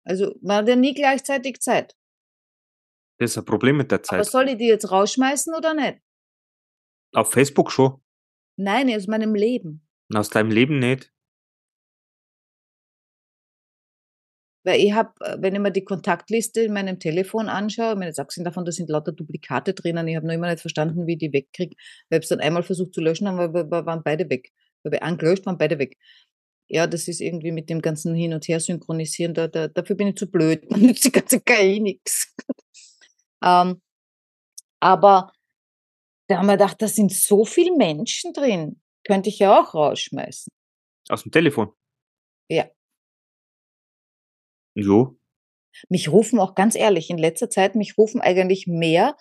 Also man hat ja nie gleichzeitig Zeit. Das ist ein Problem mit der Zeit. Aber soll ich die jetzt rausschmeißen oder nicht? Auf Facebook schon. Nein, aus meinem Leben. Aus deinem Leben nicht. Weil ich habe, äh, wenn ich mir die Kontaktliste in meinem Telefon anschaue, ich meine, jetzt abgesehen davon, da sind lauter Duplikate drinnen, ich habe noch immer nicht verstanden, wie ich die wegkriege. Ich habe es dann einmal versucht zu löschen, aber wir waren beide weg. Wir haben angelöscht, waren beide weg. Ja, das ist irgendwie mit dem ganzen Hin- und Her synchronisieren, da, da, dafür bin ich zu blöd. [laughs] Man nützt die ganze KI nichts. [laughs] ähm, aber da haben wir gedacht, da sind so viele Menschen drin. Könnte ich ja auch rausschmeißen. Aus dem Telefon? Ja. Jo. Mich rufen auch ganz ehrlich, in letzter Zeit, mich rufen eigentlich mehr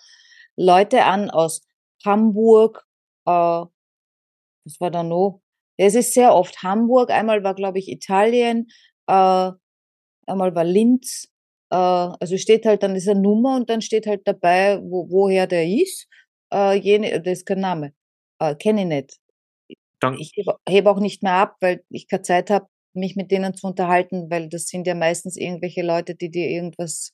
Leute an aus Hamburg, äh, was war da noch? Es ist sehr oft Hamburg, einmal war, glaube ich, Italien, äh, einmal war Linz. Äh, also steht halt dann diese Nummer und dann steht halt dabei, wo, woher der ist äh, jene, das ist kein Name, äh, kenne ich nicht. Dann ich hebe auch nicht mehr ab, weil ich keine Zeit habe, mich mit denen zu unterhalten, weil das sind ja meistens irgendwelche Leute, die dir irgendwas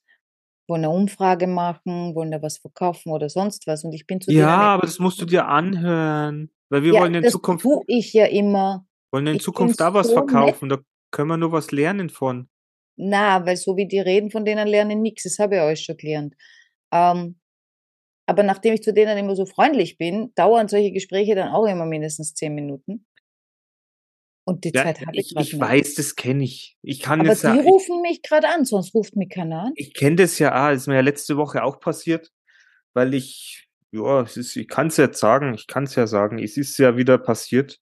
wollen eine Umfrage machen, wollen da was verkaufen oder sonst was. Und ich bin zu Ja, aber das musst du dir anhören, weil wir ja, wollen in das Zukunft tue ich ja immer. wollen in Ich Zukunft da was so nett. verkaufen, da können wir nur was lernen von. Na, weil so wie die reden, von denen lerne ich nichts. Das habe ich euch schon gelernt. Ähm, aber nachdem ich zu denen immer so freundlich bin, dauern solche Gespräche dann auch immer mindestens zehn Minuten. Und die Ja, Zeit habe ich ich, ich weiß, das kenne ich. Ich kann Aber jetzt die ja, rufen mich gerade an, sonst ruft mich keiner an. ich kenne das ja, ah, ist mir ja letzte Woche auch passiert, weil ich, ja, es ist, ich kann es jetzt sagen, ich kann es ja sagen, es ist ja wieder passiert,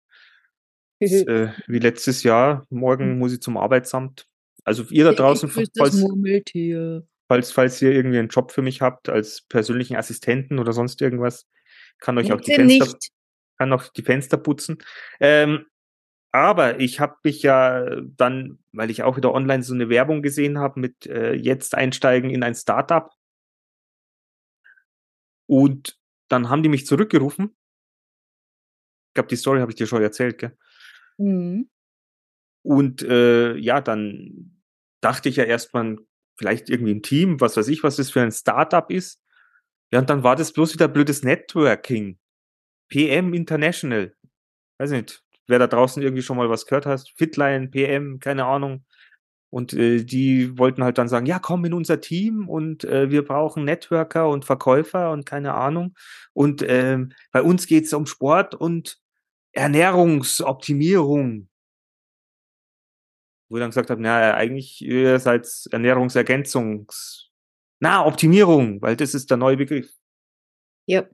es, [laughs] äh, wie letztes Jahr. Morgen muss ich zum Arbeitsamt. Also ihr da draußen, Ich grüß das falls, Murmeltier. Falls, falls ihr irgendwie einen Job für mich habt als persönlichen Assistenten oder sonst irgendwas, kann euch auch die Fenster, nicht. kann auch die Fenster putzen. Ähm, aber ich habe mich ja dann, weil ich auch wieder online so eine Werbung gesehen habe mit äh, jetzt einsteigen in ein Startup. Und dann haben die mich zurückgerufen. Ich glaube, die Story habe ich dir schon erzählt, gell? Mhm. Und äh, ja, dann dachte ich ja erstmal, vielleicht irgendwie ein Team, was weiß ich, was das für ein Startup ist. Ja, und dann war das bloß wieder blödes Networking. PM International. Weiß nicht, wer da draußen irgendwie schon mal was gehört hast. Fitline, PM, keine Ahnung. Und äh, die wollten halt dann sagen, ja, komm in unser Team und äh, wir brauchen Networker und Verkäufer und keine Ahnung. Und ähm, bei uns geht's um Sport und Ernährungsoptimierung. Wo ich dann gesagt habe, na, eigentlich ihr seid Ernährungsergänzungs... Na, Optimierung, weil das ist der neue Begriff. Ja.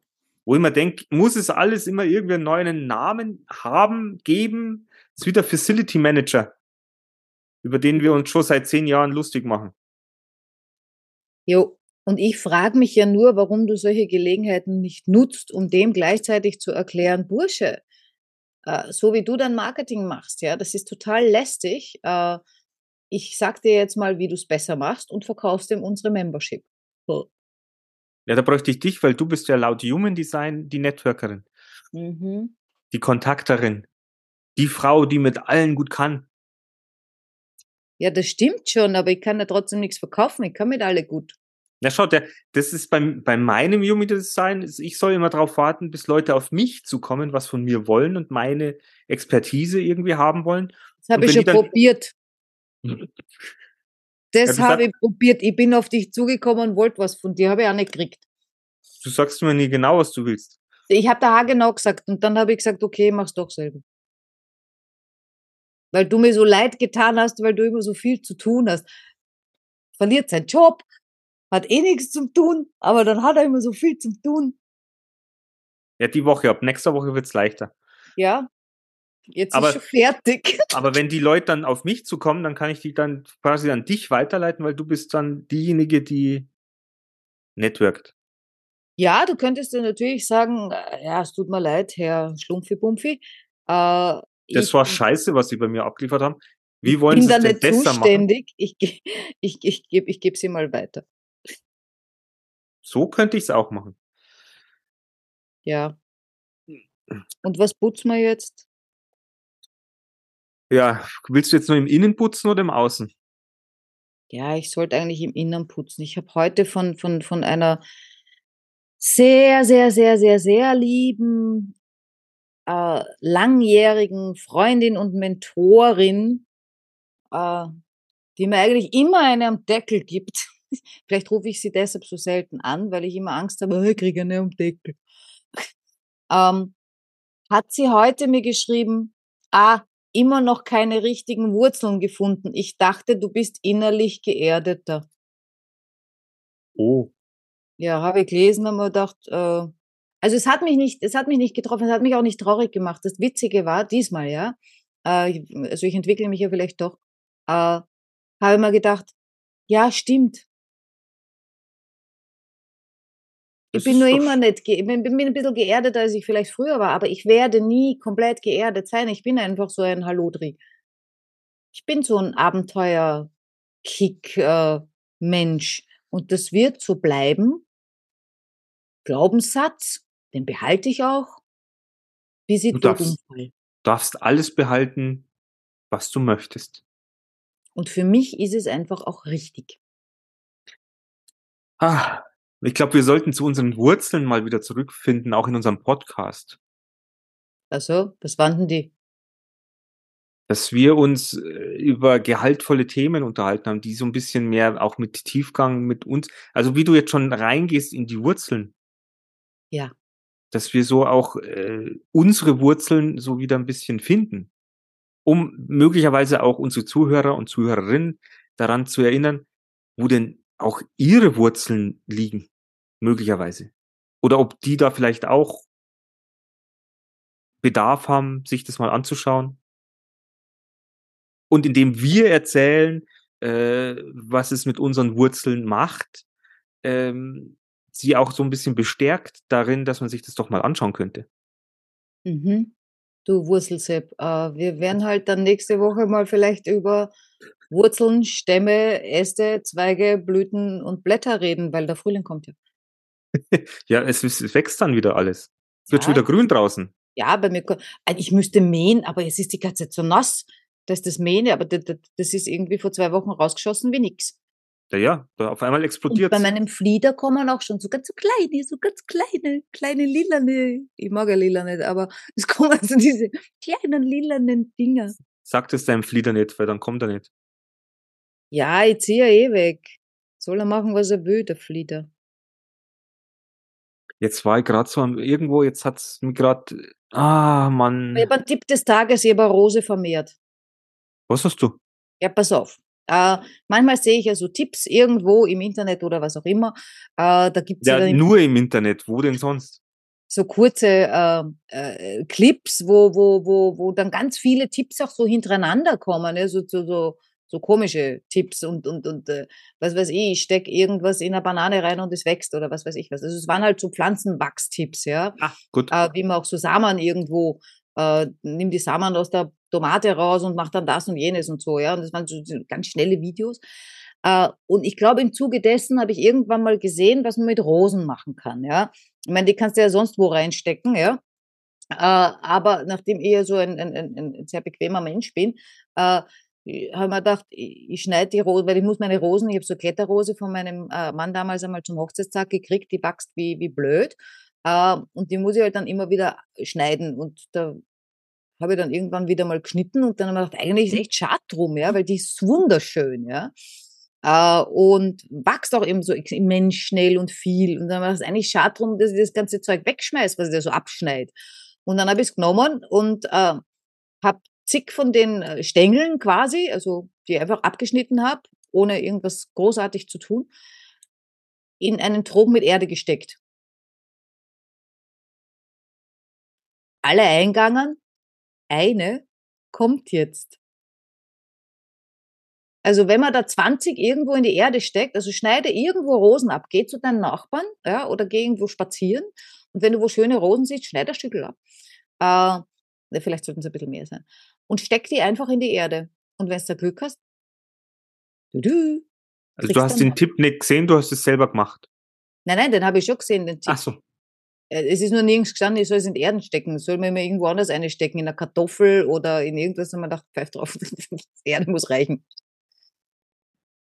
Wo ich immer denke, muss es alles immer irgendwie einen neuen Namen haben, geben? Das ist wieder Facility Manager, über den wir uns schon seit zehn Jahren lustig machen. Jo. Und ich frage mich ja nur, warum du solche Gelegenheiten nicht nutzt, um dem gleichzeitig zu erklären, Bursche, äh, so wie du dein Marketing machst, ja, das ist total lästig. Äh, ich sag dir jetzt mal, wie du es besser machst und verkaufst ihm unsere Membership. So. Ja, da bräuchte ich dich, weil du bist ja laut Human Design die Networkerin, Mhm. die Kontakterin, die Frau, die mit allen gut kann. Ja, das stimmt schon, aber ich kann ja trotzdem nichts verkaufen. Ich kann mit alle gut. Na schaut, der, das ist beim, bei meinem Human Design, ich soll immer darauf warten, bis Leute auf mich zukommen, was von mir wollen und meine Expertise irgendwie haben wollen. Das habe ich schon dann- probiert. Das habe ich probiert. Ich bin auf dich zugekommen und wollte was von dir, habe ich auch nicht gekriegt. Du sagst mir nie genau, was du willst. Ich habe da genau gesagt und dann habe ich gesagt, okay, mach's doch selber. Weil du mir so leid getan hast, weil du immer so viel zu tun hast. Verliert seinen Job, hat eh nichts zum tun, aber dann hat er immer so viel zum tun. Ja, die Woche, ab nächster Woche wird's leichter. Ja, jetzt Aber- ist schon fertig. [laughs] Aber wenn die Leute dann auf mich zukommen, dann kann ich die dann quasi an dich weiterleiten, weil du bist dann diejenige, die networkt. Ja, du könntest dir natürlich sagen, äh, ja, es tut mir leid, Herr Schlumpfi-Bumpfi. Äh, Das ich war scheiße, was sie bei mir abgeliefert haben. Wie wollen sie da es denn besser machen? zuständig. Ich, ge- [laughs] ich, ich gebe ich geb sie mal weiter. So könnte ich es auch machen. Ja. Und was putzen wir jetzt? Ja, willst du jetzt nur im Innen putzen oder im Außen? Ja, ich sollte eigentlich im Innern putzen. Ich habe heute von, von, von einer sehr, sehr, sehr, sehr, sehr lieben, äh, langjährigen Freundin und Mentorin, äh, die mir eigentlich immer eine am Deckel gibt. [laughs] Vielleicht rufe ich sie deshalb so selten an, weil ich immer Angst habe, "Oh, ich kriege eine am Deckel. [laughs] ähm, hat sie heute mir geschrieben, ah, immer noch keine richtigen Wurzeln gefunden. Ich dachte, du bist innerlich geerdeter. Oh. Ja, habe ich gelesen und mir gedacht, äh, also es hat mich nicht, es hat mich nicht getroffen, es hat mich auch nicht traurig gemacht. Das Witzige war, diesmal, ja, äh, ich- also ich entwickle mich ja vielleicht doch, äh, habe mir gedacht, ja, stimmt. Ich bin nur immer nicht, ge- bin, bin ein bisschen geerdeter, als ich vielleicht früher war, aber ich werde nie komplett geerdet sein. Ich bin einfach so ein Hallodri. Ich bin so ein Abenteuer-Kick-Mensch. Und das wird so bleiben. Glaubenssatz, den behalte ich auch, bis ich Du darfst- darfst alles behalten, was du möchtest. Und für mich ist es einfach auch richtig. Ah, ich glaube, wir sollten zu unseren Wurzeln mal wieder zurückfinden, auch in unserem Podcast. Also, was waren denn die? Dass wir uns äh, über gehaltvolle Themen unterhalten haben, die so ein bisschen mehr auch mit Tiefgang mit uns, also wie du jetzt schon reingehst in die Wurzeln. Ja. Dass wir so auch äh, unsere Wurzeln so wieder ein bisschen finden, um möglicherweise auch unsere Zuhörer und Zuhörerinnen daran zu erinnern, wo denn auch ihre Wurzeln liegen, möglicherweise. Oder ob die da vielleicht auch Bedarf haben, sich das mal anzuschauen. Und indem wir erzählen, äh, was es mit unseren Wurzeln macht, ähm, sie auch so ein bisschen bestärkt darin, dass man sich das doch mal anschauen könnte. Mhm. Du Wurzelsepp, äh, wir werden halt dann nächste Woche mal vielleicht über Wurzeln, Stämme, Äste, Zweige, Blüten und Blätter reden, weil der Frühling kommt ja. [laughs] Ja, es, es wächst dann wieder alles. Es wird schon wieder grün draußen. Ja, bei mir, also ich müsste mähen, aber es ist die ganze Zeit so nass, dass das Mähen, aber das, das ist irgendwie vor zwei Wochen rausgeschossen wie nix. Ja, ja, da auf einmal explodiert bei meinem Flieder kommen auch schon so ganz so kleine, so ganz kleine, kleine lilane, ich mag ja lila nicht, aber es [laughs] kommen so diese kleinen lilanen Dinger. Sagt es deinem Flieder nicht, weil dann kommt er nicht. Ja, ich ziehe ja eh weg. Soll er machen, was er will, der Flieder. Jetzt war ich gerade so am, irgendwo, jetzt hat's mir gerade, ah, Mann. Ich habe einen Tipp des Tages, ich habe eine Rose vermehrt. Was hast du? Ja, pass auf. Äh, manchmal sehe ich ja so Tipps irgendwo im Internet oder was auch immer. Äh, da gibt's ja, Ja, nur im Internet. Wo denn sonst? so kurze äh, äh, Clips, wo, wo, wo, wo dann ganz viele Tipps auch so hintereinander kommen, ne? so, so, so, so komische Tipps und, und, und äh, was weiß ich, ich steck irgendwas in eine Banane rein und es wächst oder was weiß ich was. Also es waren halt so Pflanzenwachstipps, ja, Ah, gut. äh, wie man auch so Samen irgendwo, äh, nimm die Samen aus der Tomate raus und mach dann das und jenes und so, ja, und das waren so, so ganz schnelle Videos. Äh, und ich glaube, im Zuge dessen habe ich irgendwann mal gesehen, was man mit Rosen machen kann, ja. Ich meine, die kannst du ja sonst wo reinstecken, ja. Äh, aber nachdem ich ja so ein, ein, ein, ein sehr bequemer Mensch bin, äh, habe mir gedacht, ich, schneide die Rosen, weil ich muss meine Rosen, ich habe so Kletterrose von meinem äh, Mann damals einmal zum Hochzeitstag gekriegt, die wächst wie, wie blöd. Äh, und die muss ich halt dann immer wieder schneiden. Und da habe ich dann irgendwann wieder mal geschnitten und dann habe ich mir gedacht, eigentlich ist echt schade drum, ja, weil die ist wunderschön, ja. Äh, und wächst auch eben so immens schnell und viel. Und dann war es eigentlich schade drum, dass ich das ganze Zeug wegschmeiß, was ich da so abschneid. Und dann habe ich es genommen und äh, habe zig von den äh, Stängeln quasi, also die einfach abgeschnitten habe, ohne irgendwas großartig zu tun, in einen Trog mit Erde gesteckt. Alle eingangen, eine kommt jetzt. Also wenn man da 20 irgendwo in die Erde steckt, also schneide irgendwo Rosen ab, geh zu deinen Nachbarn, ja, oder geh irgendwo spazieren und wenn du wo schöne Rosen siehst, schneid ein Stückel ab. Äh, vielleicht sollten es ein bisschen mehr sein. Und steck die einfach in die Erde. Und wenn du da Glück hast, du, du, Also du hast den Tipp nicht gesehen, du hast es selber gemacht. Nein, nein, den habe ich schon gesehen, den Tipp. Ach so. Äh, Es ist nur nirgends gestanden, ich soll es in die Erden stecken. Soll man immer irgendwo anders einstecken, in einer Kartoffel oder in irgendwas, und man dachte, pfeif drauf, [laughs] die Erde muss reichen.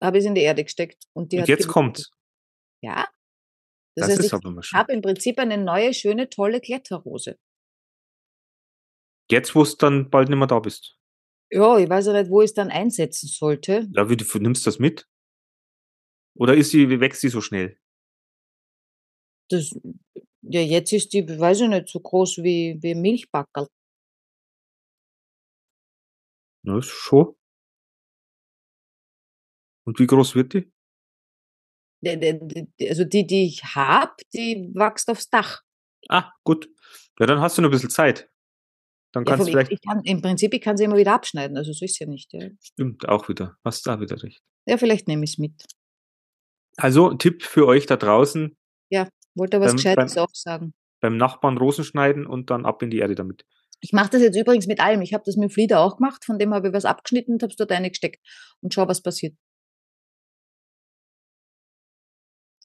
Habe ich es in die Erde gesteckt. Und die Und hat jetzt kommt's. Ja. Das, Das, heißt, ist ich habe im Prinzip eine neue, schöne, tolle Kletterrose. Jetzt, wo du dann bald nicht mehr da bist. Ja, ich weiß ja nicht, wo ich es dann einsetzen sollte. Ja, wie du nimmst das mit? Oder ist sie, wie wächst sie so schnell? Das, ja, jetzt ist die, weiß ich nicht, so groß wie, wie ein Milchbackerl. Ja, ist schon. Und wie groß wird die? Also die, die ich habe, die wächst aufs Dach. Ah, gut. Ja, dann hast du noch ein bisschen Zeit. Dann Ja, kannst du ich, vielleicht, ich kann, Im Prinzip, ich kann sie immer wieder abschneiden, also so ist ja nicht. Ja, stimmt auch wieder, hast da wieder recht. ja vielleicht nehme ich es mit. Also, Tipp für euch da draußen, Wollte aber was Beim- Gescheites beim- auch sagen. beim Nachbarn Rosen schneiden und dann ab in die Erde damit. Ich mache das jetzt übrigens mit allem. Ich habe das mit dem Flieder auch gemacht, von dem habe ich was abgeschnitten und habe es dort reingesteckt. Und schau, was passiert.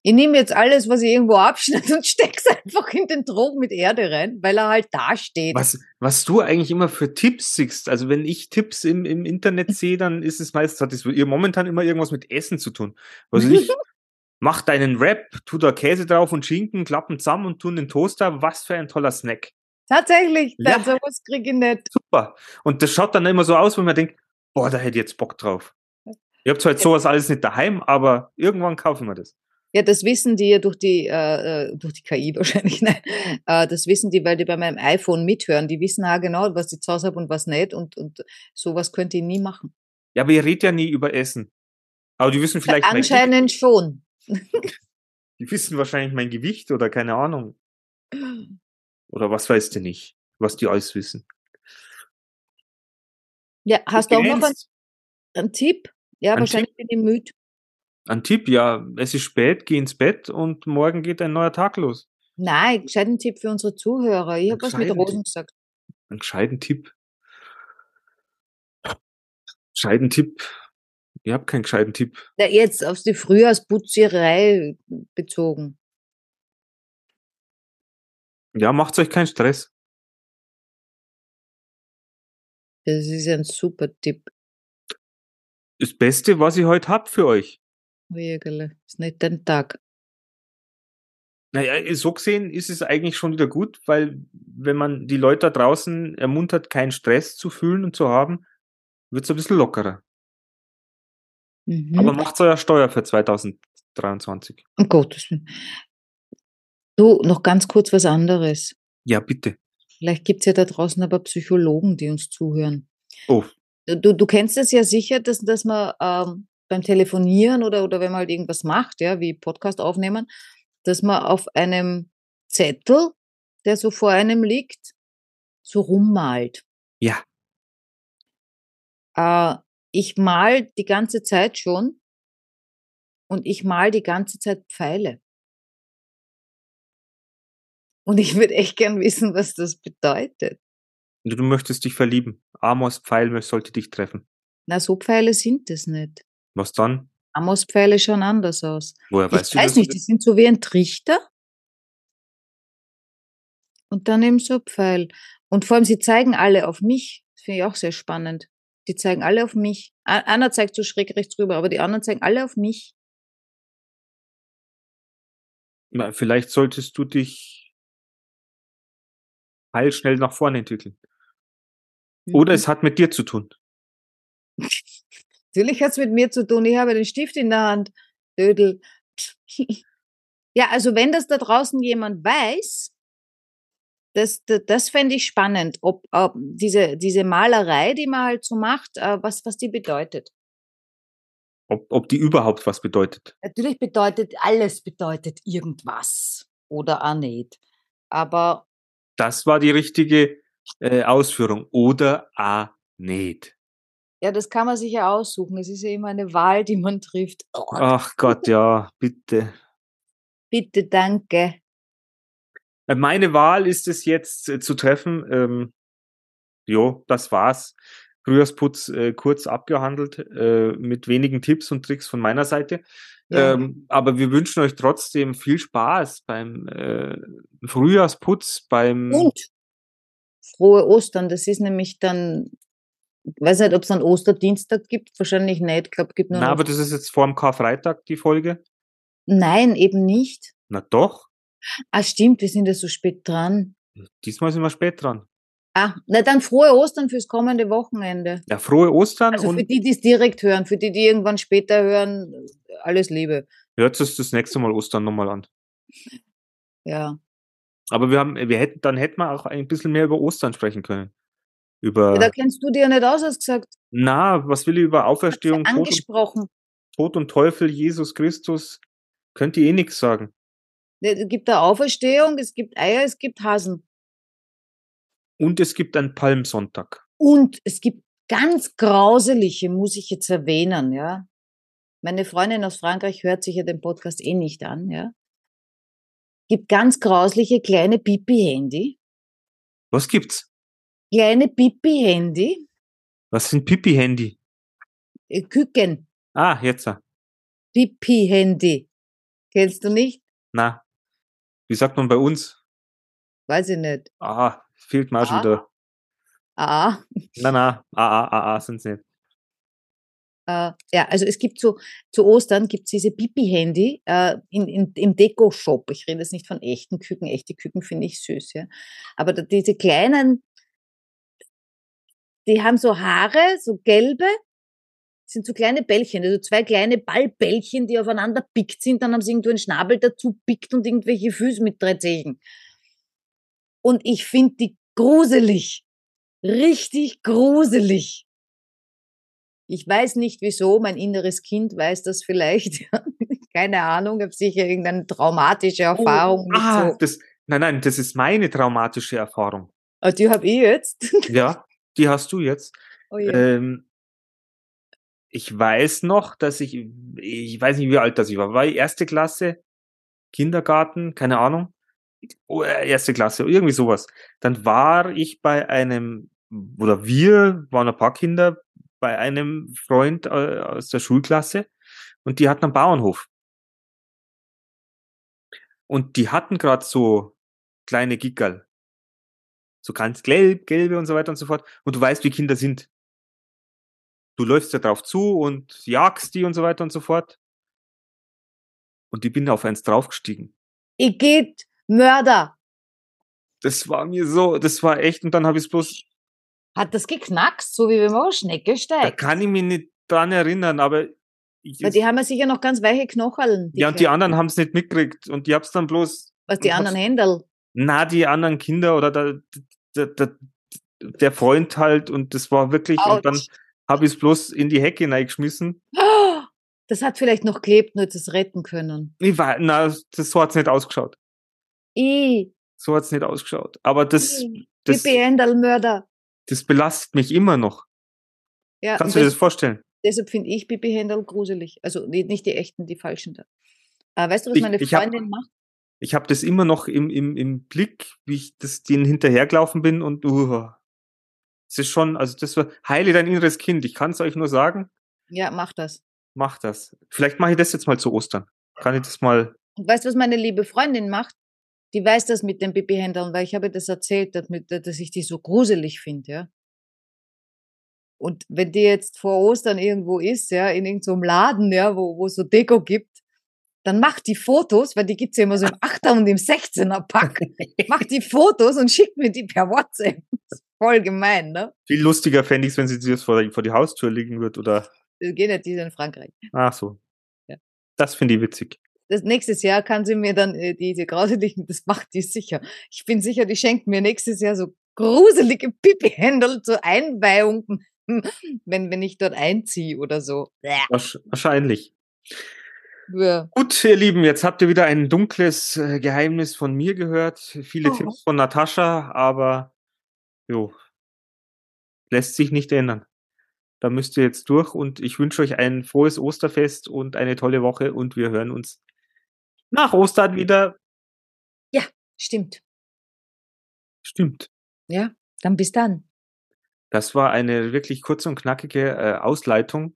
Ich nehme jetzt alles, was ich irgendwo abschneide und [laughs] steck's einfach in den Trog mit Erde rein, weil er halt da steht. Was, was du eigentlich immer für Tipps siehst, also wenn ich Tipps im, im Internet sehe, dann ist es meistens, hat es ihr momentan immer irgendwas mit Essen zu tun. Also ich [laughs] mach deinen Wrap, tu da Käse drauf und Schinken, klappen zusammen und tun in den Toaster. Was für ein toller Snack. Tatsächlich, Ja. sowas krieg ich nicht. Super. Und das schaut dann immer so aus, wenn man denkt, boah, da hätte ich jetzt Bock drauf. Ich habe zwar jetzt sowas alles nicht daheim, aber irgendwann kaufen wir das. Ja, das wissen die ja durch die, äh, äh, durch die KI [laughs] wahrscheinlich, nein. Äh, das wissen die, weil die bei meinem iPhone mithören. Die wissen auch genau, was ich zu Hause habe und was nicht. Und, und sowas könnte ich nie machen. Ja, aber ihr redet ja nie über Essen. Aber die wissen vielleicht Anscheinend schon. [laughs] die wissen wahrscheinlich mein Gewicht oder keine Ahnung. Oder was weißt du nicht, was die alles wissen. Ja, hast du auch noch einen, einen Tipp? Ja, Ein wahrscheinlich bin ich müde. Ein Tipp, ja, es ist spät, geh ins Bett und morgen geht ein neuer Tag los. Nein, gescheiten Tipp für unsere Zuhörer. Ich Einen habe was mit Rosen gesagt. Ein gescheiten Tipp. Gescheiten Tipp. Ich habe keinen gescheiten Tipp. Ja, jetzt auf die Frühjahrsputzerei bezogen. Ja, macht euch keinen Stress. Das ist ein super Tipp. Das Beste, was ich heute hab für euch. Wirklich. Ist nicht dein Tag. Naja, so gesehen ist es eigentlich schon wieder gut, weil wenn man die Leute da draußen ermuntert, keinen Stress zu fühlen und zu haben, wird es ein bisschen lockerer. Mhm. Aber macht euer Steuer für 2023. um Gottes Willen. Du, noch ganz kurz was anderes. Ja, bitte. Vielleicht gibt's ja da draußen aber Psychologen, die uns zuhören. Oh, Du, du kennst es ja sicher, dass, dass man ähm, beim Telefonieren oder, oder wenn man halt irgendwas macht, ja, wie Podcast aufnehmen, dass man auf einem Zettel, der so vor einem liegt, so rummalt. ja. Äh, ich mal die ganze Zeit schon und ich mal die ganze Zeit Pfeile. Und ich würde echt gern wissen, was das bedeutet. Du, möchtest dich verlieben. Amos Pfeil sollte dich treffen. Na, so Pfeile sind es nicht. Was dann? Amos-Pfeile schauen anders aus. Woher weißt ich du weiß das? nicht, die sind so wie ein Trichter. Und dann eben so ein Pfeil. Und vor allem, sie zeigen alle auf mich. Das finde ich auch sehr spannend. Die zeigen alle auf mich. Einer zeigt so schräg rechts rüber, aber die anderen zeigen alle auf mich. Na, Vielleicht solltest du dich heilschnell nach vorne entwickeln. Oder Mhm. es hat mit dir zu tun. [laughs] Natürlich hat es mit mir zu tun. Ich habe den Stift in der Hand. Dödel. [laughs] ja, also wenn das da draußen jemand weiß, das, das, das fände ich spannend, ob, ob diese, diese Malerei, die man halt so macht, äh, was, was die bedeutet. Ob, ob die überhaupt was bedeutet. Natürlich bedeutet, alles bedeutet irgendwas. Oder auch nicht. Aber Das war die richtige äh, Ausführung. Oder ah, nicht. Ja, das kann man sich ja aussuchen. Es ist ja immer eine Wahl, die man trifft. Oh, Ach Gott, ja, bitte. bitte, danke. Äh, Meine Wahl ist es jetzt äh, zu treffen. Ähm, jo, das war's. Frühjahrsputz äh, kurz abgehandelt, äh, mit wenigen Tipps und Tricks von meiner Seite. Ja. Ähm, aber wir wünschen euch trotzdem viel Spaß beim äh, Frühjahrsputz, beim Und frohe Ostern. Das ist nämlich dann, weiß nicht, ob es dann Osterdienstag gibt. Wahrscheinlich nicht. Ich glaube, gibt nur Na, noch- aber das ist jetzt vor dem Karfreitag die Folge. Nein, eben nicht. Na doch. Ah, stimmt, wir sind ja so spät dran. Diesmal sind wir spät dran. Ah, na dann frohe Ostern fürs kommende Wochenende. Ja, frohe Ostern Also für die, die es direkt hören, für die, die irgendwann später hören, alles Liebe. hört es das nächste Mal Ostern nochmal an. Ja. Aber wir haben, wir hätten, dann hätten wir auch ein bisschen mehr über Ostern sprechen können. Über, ja da kennst du dir ja nicht aus, hast gesagt. na, was will ich über Auferstehung, Tod und, Angesprochen. Tod und Teufel, Jesus Christus? Könnt ihr eh nichts sagen. Es gibt da Auferstehung, es gibt Eier, es gibt Hasen. Und es gibt einen Palmsonntag. Und es gibt ganz grauselige, muss ich jetzt erwähnen, ja. Meine Freundin aus Frankreich hört sich ja den Podcast eh nicht an, ja. Gibt ganz grausliche kleine Pipi-Handy. Was gibt's? Kleine Pipi-Handy. Was sind Pipi-Handy? äh, Küken. Ah, jetzt. ah. Pipi-Handy. Kennst du nicht? Na, wie sagt man bei uns? Weiß ich nicht. Ah, fehlt mir auch schon Ah. wieder. Ah. Na, na, ah, ah, ah, ah, sind's nicht. Äh, ja, also es gibt so, zu Ostern gibt's diese Pipi-Handy äh, in, in, im Deko-Shop. Ich rede jetzt nicht von echten Küken. Echte Küken finde ich süß, ja. Aber da, diese kleinen, die haben so Haare, so gelbe, sind so kleine Bällchen, also zwei kleine Ballbällchen, die aufeinander pickt sind, dann haben sie irgendwo einen Schnabel dazu pickt und irgendwelche Füße mit drei Zehen. Und ich finde die gruselig. Richtig gruselig. Ich weiß nicht wieso, mein inneres Kind weiß das vielleicht. [laughs] Keine Ahnung, habe sicher irgendeine traumatische Erfahrung. mit ah, so. das, nein, nein, das ist meine traumatische Erfahrung. Ah, die habe ich jetzt. Ja, [laughs] die hast du jetzt. Oh je. Ähm, ich weiß noch, dass ich, ich weiß nicht, wie alt das ich war, war ich erste Klasse, Kindergarten, keine Ahnung, Oh, äh, erste Klasse, irgendwie sowas. Dann war ich bei einem, oder wir waren ein paar Kinder bei einem Freund äh, aus der Schulklasse und die hatten einen Bauernhof. Und die hatten gerade so kleine Gickerl. So ganz gelb, gelbe und so weiter und so fort. Und du weißt, wie Kinder sind. Du läufst ja drauf zu und jagst die und so weiter und so fort. Und ich bin auf eins draufgestiegen. Ich geht Mörder. Das war mir so, das war echt, und dann habe ich es bloß, Hat das geknackst, so wie wenn man auf Schnecke da steigt? kann ich mich nicht dran erinnern, aber ich, Weil die haben ja sicher noch ganz weiche Knocheln. ja, und die anderen haben es nicht mitgekriegt und ich hab's dann bloß. Was die anderen Händel. Na, die anderen Kinder oder der, der, der, der Freund halt und das war wirklich, und dann habe ich es bloß in die Hecke reingeschmissen. Das hat vielleicht noch gelebt, nur das retten können. Ich war, na, das, so hat's nicht ausgeschaut. I, So hat's nicht ausgeschaut. Aber das, I, das, Pippi Händel-Mörder. das belastet mich immer noch. Ja, Kannst und du dir das- vorstellen? deshalb finde ich Pippi Händel gruselig. Also nicht die echten, die falschen da. Äh, weißt du, was Ich- meine ich hab- Freundin macht? Ich habe das immer noch im, im, im Blick, wie ich das denen hinterhergelaufen bin und uh, es ist schon, also das war, heile dein inneres Kind. Ich kann es euch nur sagen, Ja, mach das. macht das. Vielleicht mache ich das jetzt mal zu Ostern. Kann ich das mal, Und weißt du, was meine liebe Freundin macht? Die weiß das mit den Pippi Händeln, weil ich habe das erzählt, dass, ich die so gruselig finde, ja. Und wenn die jetzt vor Ostern irgendwo ist, ja, in irgendeinem Laden, ja, wo, wo es so Deko gibt, dann macht die Fotos, weil die gibt's ja immer so im 8er und im 16er Pack, [laughs] macht die Fotos und schickt mir die per WhatsApp. Das ist voll gemein, ne? viel lustiger fände ich es, wenn sie das vor, die- vor die Haustür liegen wird oder, Das geht nicht, die ist in Frankreich. ach so. Ja. Das finde ich witzig. Das nächstes Jahr kann sie mir dann äh, diese grauseligen, das macht die sicher. Ich bin sicher, die schenkt mir nächstes Jahr so gruselige Pipi-Händel zur Einweihung, wenn, wenn ich dort einziehe oder so. Wahrscheinlich. Ja. Gut, ihr Lieben, jetzt habt ihr wieder ein dunkles äh, Geheimnis von mir gehört. Viele Oh. Tipps von Natascha, aber jo, lässt sich nicht ändern. Da müsst ihr jetzt durch und ich wünsche euch ein frohes Osterfest und eine tolle Woche und wir hören uns nach Ostern wieder. Stimmt. Stimmt. Ja, dann bis dann. Das war eine wirklich kurze und knackige äh, Ausleitung.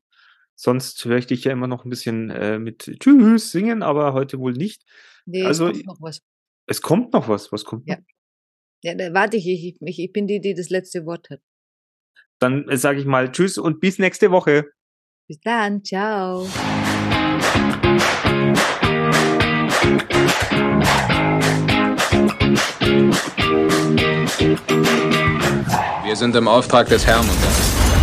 Sonst höre ich dich ja immer noch ein bisschen äh, mit Tschüss singen, aber heute wohl nicht. Nee, Also, es kommt noch was. Es kommt noch was. Was kommt Ja. noch? Ja, da, warte ich, ich, ich, ich bin die, die das letzte Wort hat. Dann äh, sage ich mal Tschüss und bis nächste Woche. Bis dann, ciao. Wir sind im Auftrag des Herrn unterwegs.